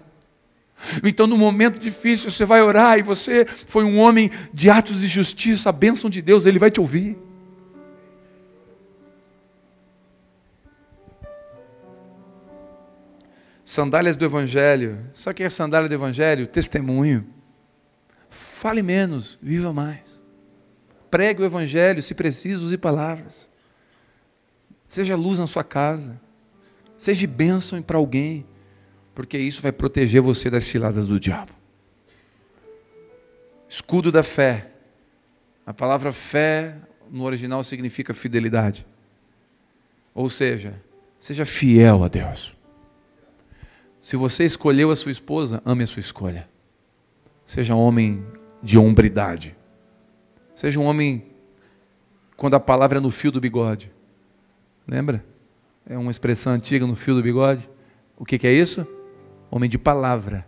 Speaker 1: Então, no momento difícil, você vai orar e você foi um homem de atos de justiça, a bênção de Deus, Ele vai te ouvir. Sandálias do Evangelho. Só que é sandália do Evangelho? Testemunho. Fale menos, viva mais. Pregue o Evangelho, se preciso, use palavras. Seja luz na sua casa. Seja bênção para alguém. Porque isso vai proteger você das ciladas do diabo. Escudo da fé. A palavra fé no original significa fidelidade. Ou seja, seja fiel a Deus. Se você escolheu a sua esposa, ame a sua escolha. Seja um homem de hombridade. Seja um homem quando a palavra é no fio do bigode. Lembra? É uma expressão antiga no fio do bigode. O que, que é isso? Homem de palavra.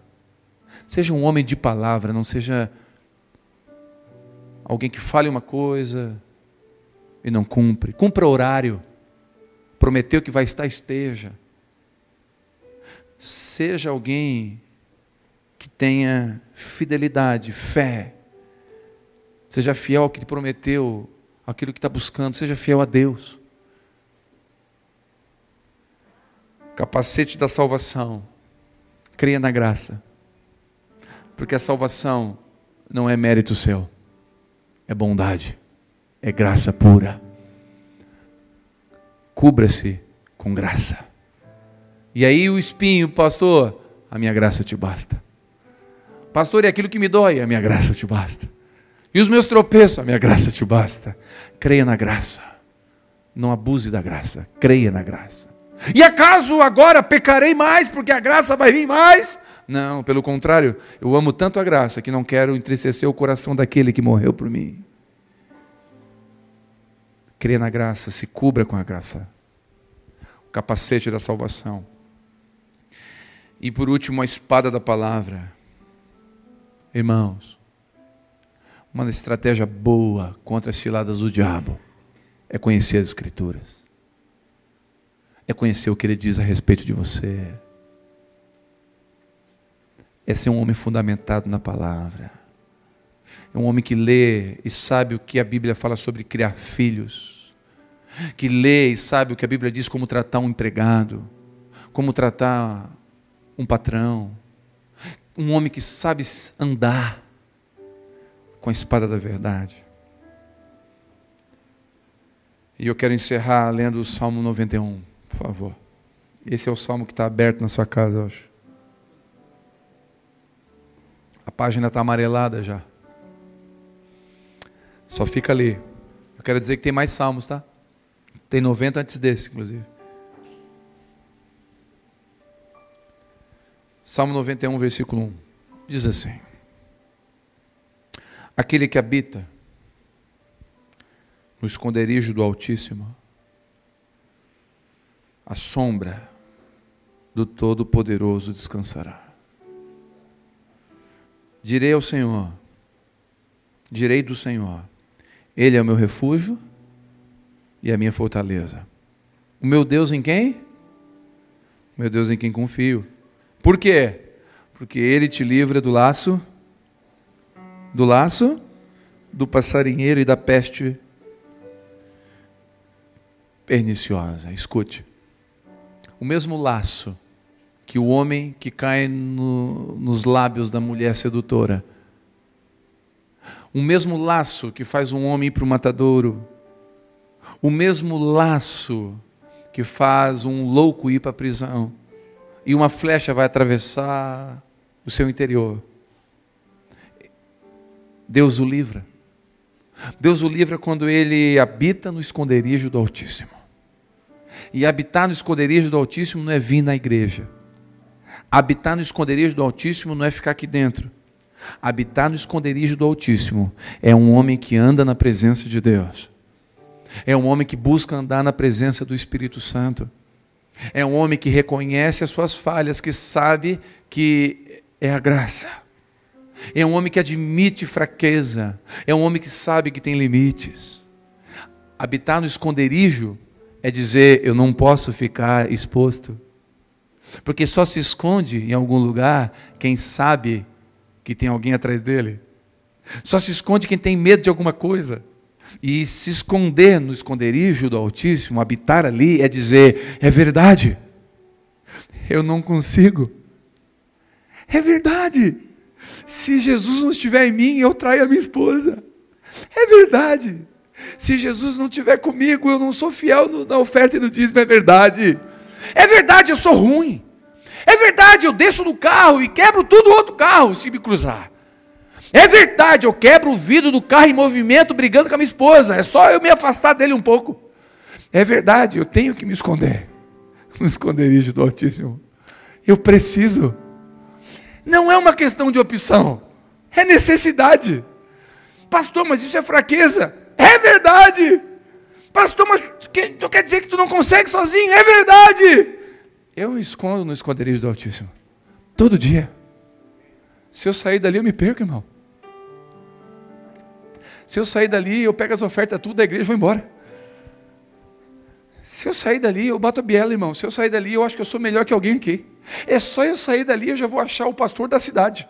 Speaker 1: Seja um homem de palavra, não seja alguém que fale uma coisa e não cumpre. Cumpra horário. Prometeu que vai estar, esteja seja alguém que tenha fidelidade, fé, seja fiel ao que te prometeu, aquilo que está buscando, seja fiel a Deus. Capacete da salvação, creia na graça, porque a salvação não é mérito seu, é bondade, é graça pura. Cubra-se com graça. E aí o espinho, pastor, a minha graça te basta. Pastor, e aquilo que me dói, a minha graça te basta. E os meus tropeços, a minha graça te basta. Creia na graça. Não abuse da graça, creia na graça. E acaso agora pecarei mais porque a graça vai vir mais? Não, pelo contrário, eu amo tanto a graça que não quero entristecer o coração daquele que morreu por mim. Creia na graça, se cubra com a graça. O capacete da salvação. E por último, a espada da palavra. Irmãos, uma estratégia boa contra as ciladas do diabo é conhecer as Escrituras, é conhecer o que ele diz a respeito de você, é ser um homem fundamentado na palavra, é um homem que lê e sabe o que a Bíblia fala sobre criar filhos, que lê e sabe o que a Bíblia diz como tratar um empregado, como tratar um patrão, um homem que sabe andar com a espada da verdade. E eu quero encerrar lendo o Salmo 91, por favor. Esse é o salmo que está aberto na sua casa, eu acho. A página está amarelada já. Só fica ali. Eu quero dizer que tem mais salmos, tá? Tem 90 antes desse, inclusive. Salmo 91, versículo 1. Diz assim: Aquele que habita no esconderijo do Altíssimo, a sombra do Todo-Poderoso descansará. Direi ao Senhor, direi do Senhor, Ele é o meu refúgio e a minha fortaleza. O meu Deus em quem? O meu Deus em quem confio. Por quê? Porque ele te livra do laço, do laço, do passarinheiro e da peste perniciosa. Escute. O mesmo laço que o homem que cai no, nos lábios da mulher sedutora, O mesmo laço que faz um homem ir para o matadouro, o mesmo laço que faz um louco ir para a prisão, e uma flecha vai atravessar o seu interior. Deus o livra. Deus o livra quando ele habita no esconderijo do Altíssimo. E habitar no esconderijo do Altíssimo não é vir na igreja. Habitar no esconderijo do Altíssimo não é ficar aqui dentro. Habitar no esconderijo do Altíssimo é um homem que anda na presença de Deus. É um homem que busca andar na presença do Espírito Santo. É um homem que reconhece as suas falhas, que sabe que é a graça. É um homem que admite fraqueza. É um homem que sabe que tem limites. Habitar no esconderijo é dizer: eu não posso ficar exposto. Porque só se esconde em algum lugar quem sabe que tem alguém atrás dele. Só se esconde quem tem medo de alguma coisa. E se esconder no esconderijo do Altíssimo, habitar ali, é dizer: é verdade, eu não consigo. É verdade. Se Jesus não estiver em mim, eu traio a minha esposa. É verdade. Se Jesus não estiver comigo, eu não sou fiel na oferta e no dízimo. É verdade. É verdade, eu sou ruim. É verdade, eu desço do carro e quebro tudo o outro carro se me cruzar. É verdade, eu quebro o vidro do carro em movimento brigando com a minha esposa. É só eu me afastar dele um pouco. É verdade, eu tenho que me esconder no esconderijo do Altíssimo. Eu preciso. Não é uma questão de opção, é necessidade. Pastor, mas isso é fraqueza. É verdade. Pastor, mas tu quer dizer que tu não consegue sozinho? É verdade. Eu me escondo no esconderijo do Altíssimo. Todo dia. Se eu sair dali, eu me perco, irmão. Se eu sair dali, eu pego as ofertas tudo da igreja e vou embora. Se eu sair dali, eu bato a biela, irmão. Se eu sair dali, eu acho que eu sou melhor que alguém aqui. É só eu sair dali, eu já vou achar o pastor da cidade.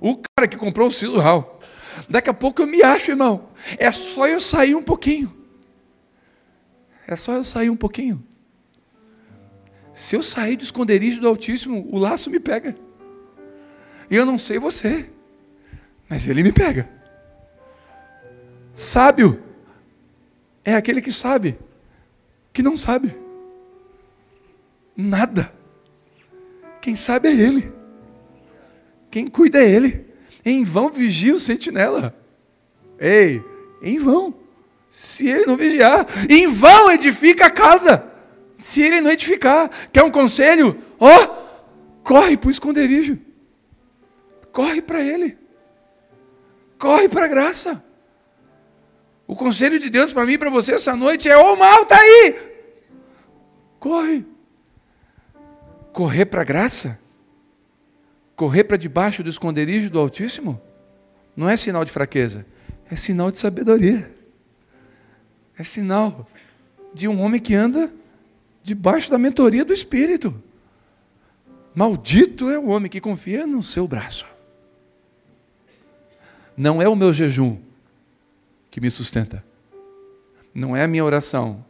Speaker 1: O cara que comprou o siso ral. Daqui a pouco eu me acho, irmão. É só eu sair um pouquinho. É só eu sair um pouquinho. Se eu sair do esconderijo do Altíssimo, o laço me pega. E eu não sei você, mas ele me pega. Sábio é aquele que sabe, que não sabe. Nada. Quem sabe é ele. Quem cuida é ele. Em vão vigia o sentinela. Ei, em vão. Se ele não vigiar, em vão edifica a casa. Se ele não edificar, quer um conselho? Ó, oh, corre para o esconderijo. Corre para ele. Corre para a graça. O conselho de Deus para mim e para você essa noite é: o mal está aí. Corre. Correr para a graça? Correr para debaixo do esconderijo do Altíssimo? Não é sinal de fraqueza, é sinal de sabedoria. É sinal de um homem que anda debaixo da mentoria do Espírito. Maldito é o homem que confia no seu braço. Não é o meu jejum que me sustenta. Não é a minha oração,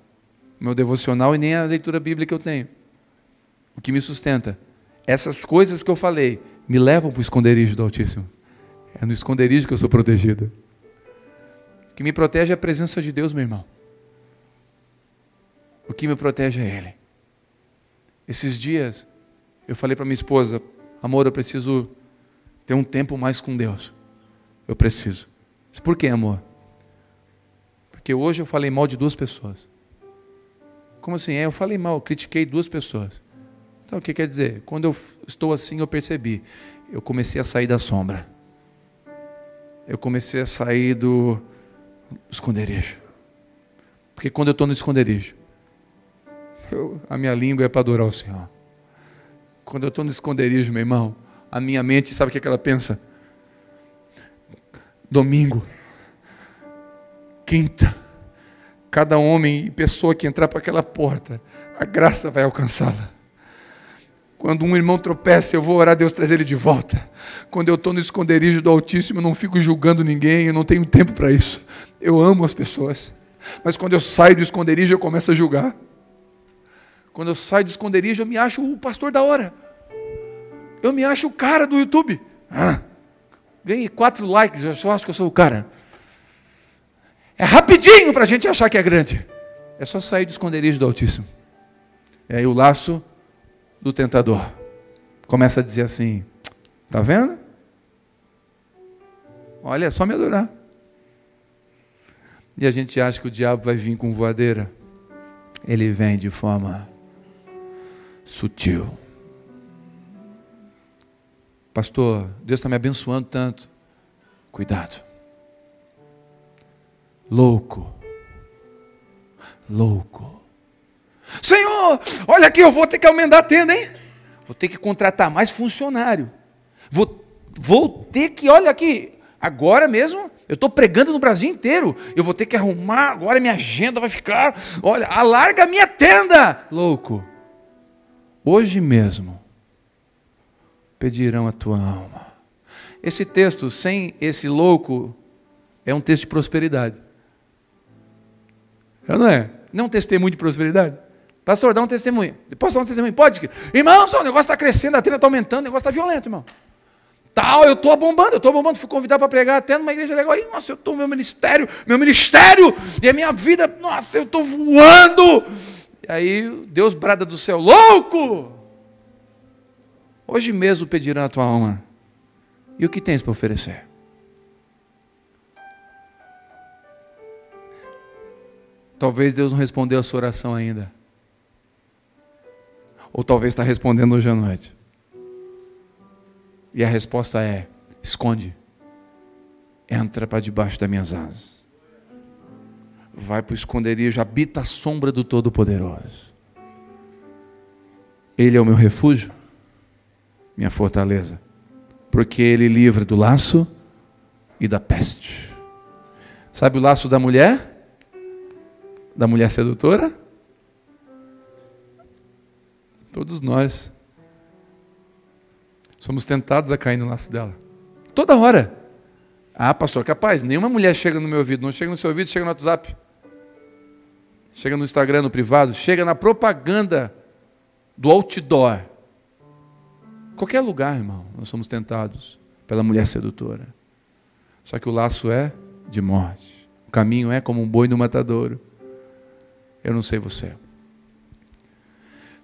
Speaker 1: meu devocional e nem a leitura bíblica que eu tenho. O que me sustenta. Essas coisas que eu falei me levam para o esconderijo do Altíssimo. É no esconderijo que eu sou protegido. O que me protege é a presença de Deus, meu irmão. O que me protege é Ele. Esses dias, eu falei para minha esposa: amor, eu preciso ter um tempo mais com Deus. Eu preciso. Por que, amor? Porque hoje eu falei mal de duas pessoas. Como assim? É, eu falei mal, eu critiquei duas pessoas. Então o que quer dizer? Quando eu estou assim, eu percebi. Eu comecei a sair da sombra. Eu comecei a sair do esconderijo. Porque quando eu estou no esconderijo, eu, a minha língua é para adorar o Senhor. Quando eu estou no esconderijo, meu irmão, a minha mente, sabe o que, é que ela pensa? Domingo, quinta, cada homem e pessoa que entrar para aquela porta, a graça vai alcançá-la. Quando um irmão tropeça, eu vou orar a Deus trazer ele de volta. Quando eu estou no esconderijo do Altíssimo, eu não fico julgando ninguém, eu não tenho tempo para isso. Eu amo as pessoas. Mas quando eu saio do esconderijo, eu começo a julgar. Quando eu saio do esconderijo, eu me acho o pastor da hora. Eu me acho o cara do YouTube. Ah, ganhei quatro likes, eu só acho que eu sou o cara. É rapidinho para a gente achar que é grande. É só sair do esconderijo do Altíssimo. E aí o laço do tentador começa a dizer assim: Tá vendo? Olha, é só me adorar. E a gente acha que o diabo vai vir com voadeira. Ele vem de forma sutil. Pastor, Deus está me abençoando tanto. Cuidado. Louco. Louco. Senhor, olha aqui, eu vou ter que aumentar a tenda, hein? Vou ter que contratar mais funcionário. Vou, vou ter que, olha aqui, agora mesmo, eu estou pregando no Brasil inteiro. Eu vou ter que arrumar, agora minha agenda vai ficar. Olha, alarga a minha tenda. Louco. Hoje mesmo pedirão a tua alma. Esse texto, sem esse louco, é um texto de prosperidade. Não é? Não é um testemunho de prosperidade? Pastor, dá um testemunho. Posso dar um testemunho? Pode. Irmão, o negócio está crescendo, a tenda está aumentando, o negócio está violento, irmão. Tal, eu estou bombando, eu estou bombando, fui convidado para pregar até numa igreja legal. Nossa, eu estou meu ministério, meu ministério, e a minha vida, nossa, eu estou voando. E aí Deus brada do céu, louco! Hoje mesmo pedirão a tua alma. E o que tens para oferecer? Talvez Deus não respondeu a sua oração ainda. Ou talvez está respondendo hoje à noite. E a resposta é: esconde. Entra para debaixo das minhas asas. Vai para o esconderijo, habita a sombra do Todo-Poderoso. Ele é o meu refúgio, minha fortaleza, porque ele livra do laço e da peste. Sabe o laço da mulher? Da mulher sedutora? Todos nós somos tentados a cair no laço dela. Toda hora. Ah, pastor, capaz, nenhuma mulher chega no meu ouvido, não chega no seu ouvido, chega no WhatsApp. Chega no Instagram, no privado, chega na propaganda do outdoor. Qualquer lugar, irmão, nós somos tentados pela mulher sedutora. Só que o laço é de morte. O caminho é como um boi no matadouro. Eu não sei você.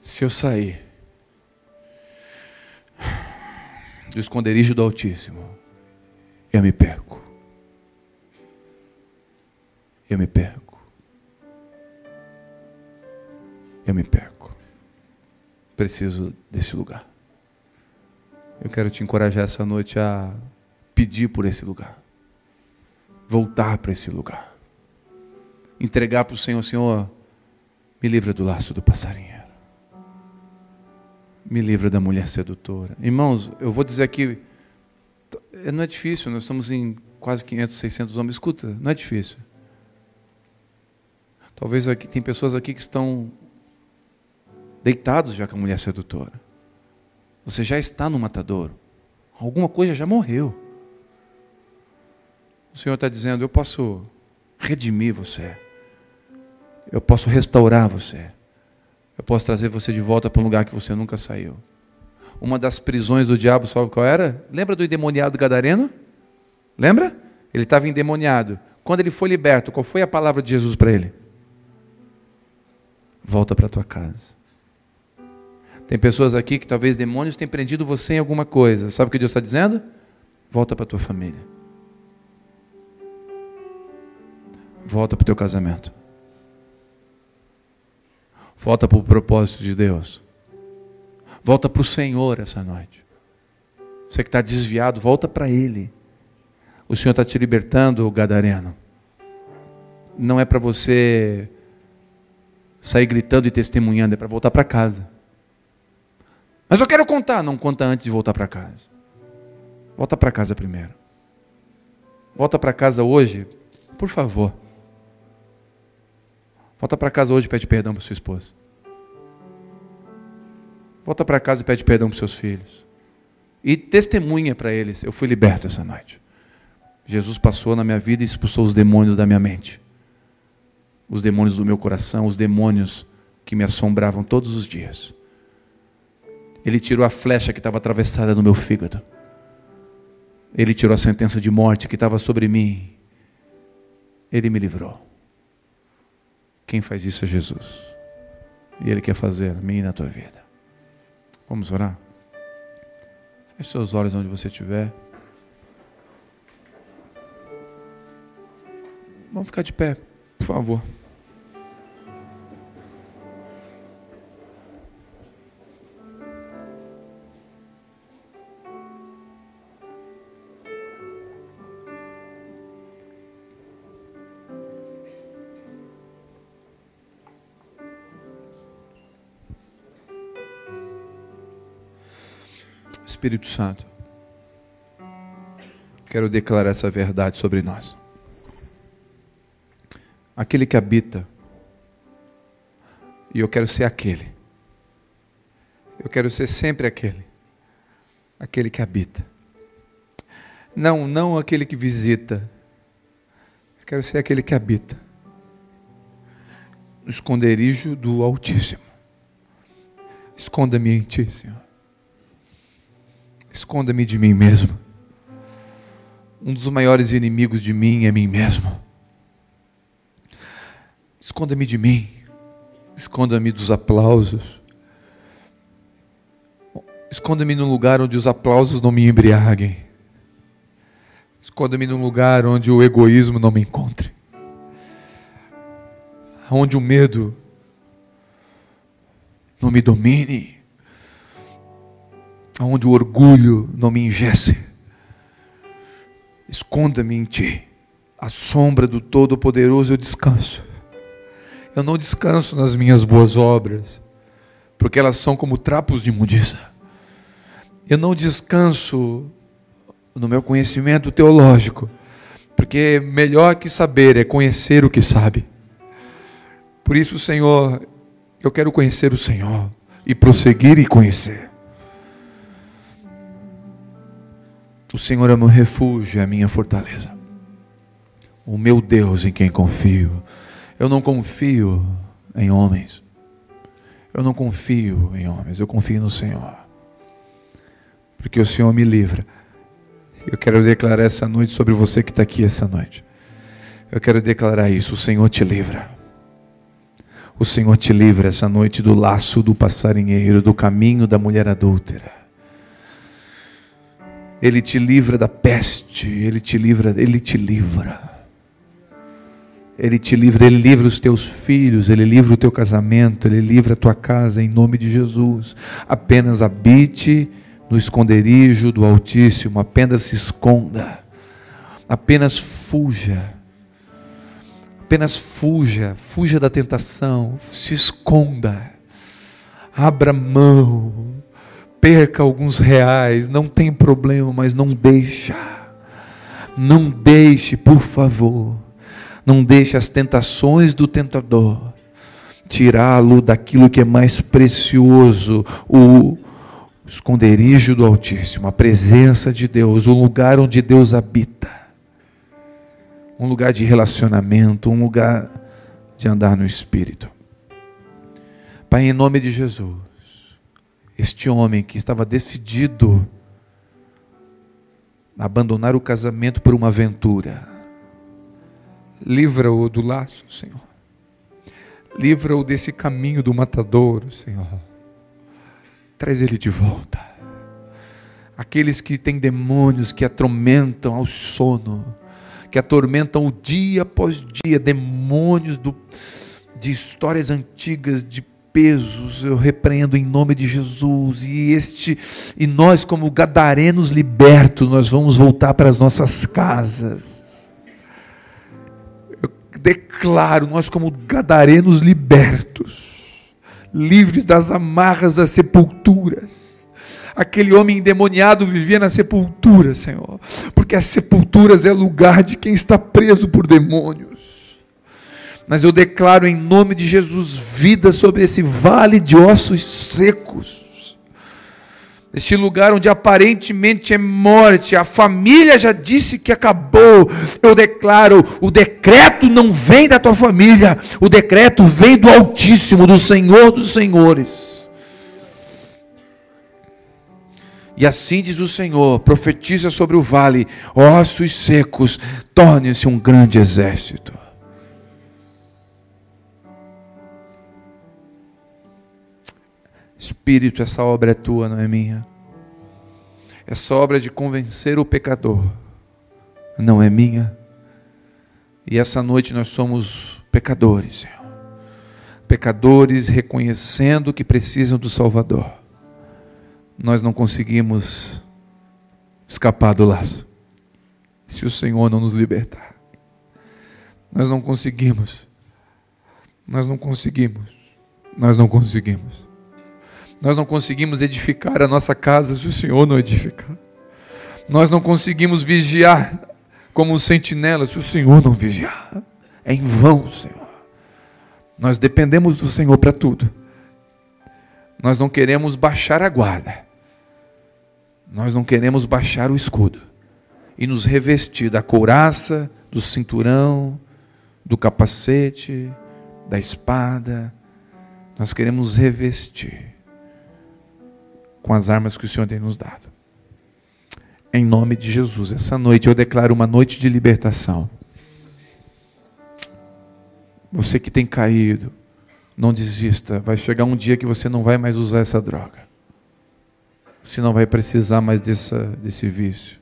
Speaker 1: Se eu sair do esconderijo do Altíssimo, eu me perco. Eu me perco. Eu me perco. Preciso desse lugar. Eu quero te encorajar essa noite a pedir por esse lugar. Voltar para esse lugar. Entregar para o Senhor, Senhor, me livra do laço do passarinho me livra da mulher sedutora. Irmãos, eu vou dizer aqui, não é difícil, nós estamos em quase 500, 600 homens. Escuta, não é difícil. Talvez aqui tem pessoas aqui que estão deitados já com a mulher sedutora. Você já está no matadouro. Alguma coisa já morreu. O Senhor está dizendo: eu posso redimir você. Eu posso restaurar você. Eu posso trazer você de volta para um lugar que você nunca saiu. Uma das prisões do diabo, sabe qual era? Lembra do endemoniado gadareno? Lembra? Ele estava endemoniado. Quando ele foi liberto, qual foi a palavra de Jesus para ele? Volta para tua casa. Tem pessoas aqui que talvez demônios tenham prendido você em alguma coisa. Sabe o que Deus está dizendo? Volta para tua família. Volta para o teu casamento. Volta para o propósito de Deus. Volta para o Senhor essa noite. Você que está desviado, volta para Ele. O Senhor está te libertando, Gadareno. Não é para você sair gritando e testemunhando, é para voltar para casa. Mas eu quero contar. Não conta antes de voltar para casa. Volta para casa primeiro. Volta para casa hoje, por favor. Volta para casa hoje e pede perdão para sua esposa. Volta para casa e pede perdão para seus filhos. E testemunha para eles: eu fui liberto essa noite. Jesus passou na minha vida e expulsou os demônios da minha mente. Os demônios do meu coração, os demônios que me assombravam todos os dias. Ele tirou a flecha que estava atravessada no meu fígado. Ele tirou a sentença de morte que estava sobre mim. Ele me livrou. Quem faz isso é Jesus. E Ele quer fazer a mim e na tua vida. Vamos orar? Feche seus olhos onde você estiver. Vamos ficar de pé, por favor. Espírito Santo, quero declarar essa verdade sobre nós. Aquele que habita, e eu quero ser aquele. Eu quero ser sempre aquele. Aquele que habita. Não, não aquele que visita. Eu quero ser aquele que habita. No esconderijo do Altíssimo. Esconda-me em Ti, Senhor. Esconda-me de mim mesmo. Um dos maiores inimigos de mim é mim mesmo. Esconda-me de mim. Esconda-me dos aplausos. Esconda-me num lugar onde os aplausos não me embriaguem. Esconda-me num lugar onde o egoísmo não me encontre. Onde o medo não me domine onde o orgulho não me ingesse. Esconda-me em ti. A sombra do Todo-Poderoso eu descanso. Eu não descanso nas minhas boas obras, porque elas são como trapos de imundícia. Eu não descanso no meu conhecimento teológico, porque melhor que saber é conhecer o que sabe. Por isso, Senhor, eu quero conhecer o Senhor e prosseguir e conhecer. O Senhor é meu refúgio, é a minha fortaleza. O meu Deus em quem confio. Eu não confio em homens. Eu não confio em homens, eu confio no Senhor. Porque o Senhor me livra. Eu quero declarar essa noite sobre você que está aqui essa noite. Eu quero declarar isso: o Senhor te livra. O Senhor te livra essa noite do laço do passarinheiro, do caminho da mulher adúltera. Ele te livra da peste, ele te livra, ele te livra. Ele te livra, ele livra os teus filhos, ele livra o teu casamento, ele livra a tua casa em nome de Jesus. Apenas habite no esconderijo do Altíssimo, apenas se esconda. Apenas fuja. Apenas fuja, fuja da tentação, se esconda. Abra mão perca alguns reais, não tem problema, mas não deixa. Não deixe, por favor. Não deixe as tentações do tentador tirá-lo daquilo que é mais precioso, o esconderijo do Altíssimo, a presença de Deus, o lugar onde Deus habita. Um lugar de relacionamento, um lugar de andar no espírito. Pai, em nome de Jesus, este homem que estava decidido a abandonar o casamento por uma aventura. Livra-o do laço, Senhor. Livra-o desse caminho do matadouro, Senhor. Traz ele de volta. Aqueles que têm demônios que atormentam ao sono, que atormentam o dia após dia, demônios do, de histórias antigas, de pesos, eu repreendo em nome de Jesus. E este e nós como gadarenos libertos, nós vamos voltar para as nossas casas. Eu declaro, nós como gadarenos libertos, livres das amarras das sepulturas. Aquele homem endemoniado vivia na sepultura, Senhor, porque as sepulturas é lugar de quem está preso por demônios mas eu declaro em nome de Jesus vida sobre esse vale de ossos secos. Este lugar onde aparentemente é morte, a família já disse que acabou. Eu declaro: o decreto não vem da tua família, o decreto vem do Altíssimo, do Senhor dos Senhores. E assim diz o Senhor: profetiza sobre o vale, ossos secos, torne-se um grande exército. Espírito, essa obra é tua, não é minha. Essa obra de convencer o pecador não é minha. E essa noite nós somos pecadores, Senhor. Pecadores reconhecendo que precisam do Salvador. Nós não conseguimos escapar do laço se o Senhor não nos libertar. Nós não conseguimos. Nós não conseguimos. Nós não conseguimos. Nós não conseguimos edificar a nossa casa se o Senhor não edificar. Nós não conseguimos vigiar como um sentinela se o Senhor não vigiar. É em vão, Senhor. Nós dependemos do Senhor para tudo. Nós não queremos baixar a guarda. Nós não queremos baixar o escudo e nos revestir da couraça, do cinturão, do capacete, da espada. Nós queremos revestir com as armas que o Senhor tem nos dado. Em nome de Jesus, essa noite eu declaro uma noite de libertação. Você que tem caído, não desista. Vai chegar um dia que você não vai mais usar essa droga. Você não vai precisar mais dessa, desse vício.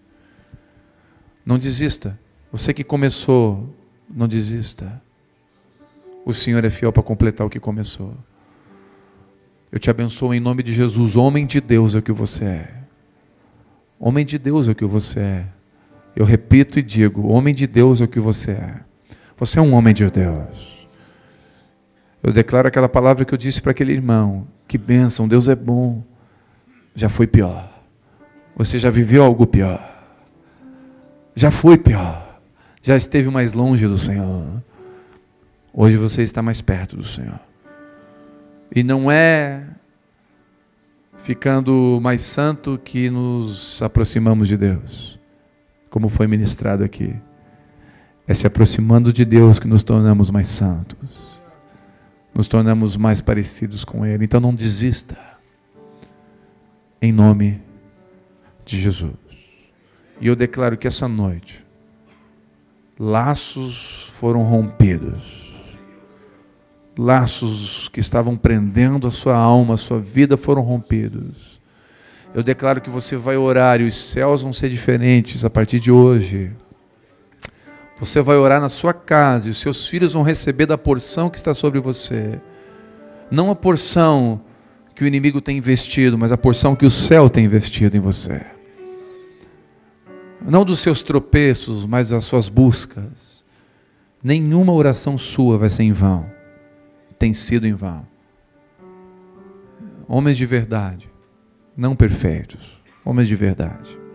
Speaker 1: Não desista. Você que começou, não desista. O Senhor é fiel para completar o que começou. Eu te abençoo em nome de Jesus. Homem de Deus é o que você é. Homem de Deus é o que você é. Eu repito e digo: homem de Deus é o que você é. Você é um homem de Deus. Eu declaro aquela palavra que eu disse para aquele irmão: que bênção, Deus é bom. Já foi pior. Você já viveu algo pior. Já foi pior. Já esteve mais longe do Senhor. Hoje você está mais perto do Senhor. E não é ficando mais santo que nos aproximamos de Deus, como foi ministrado aqui. É se aproximando de Deus que nos tornamos mais santos, nos tornamos mais parecidos com Ele. Então não desista, em nome de Jesus. E eu declaro que essa noite, laços foram rompidos laços que estavam prendendo a sua alma, a sua vida foram rompidos. Eu declaro que você vai orar e os céus vão ser diferentes a partir de hoje. Você vai orar na sua casa e os seus filhos vão receber da porção que está sobre você. Não a porção que o inimigo tem investido, mas a porção que o céu tem investido em você. Não dos seus tropeços, mas das suas buscas. Nenhuma oração sua vai ser em vão tem sido em vão. Homens de verdade, não perfeitos, homens de verdade.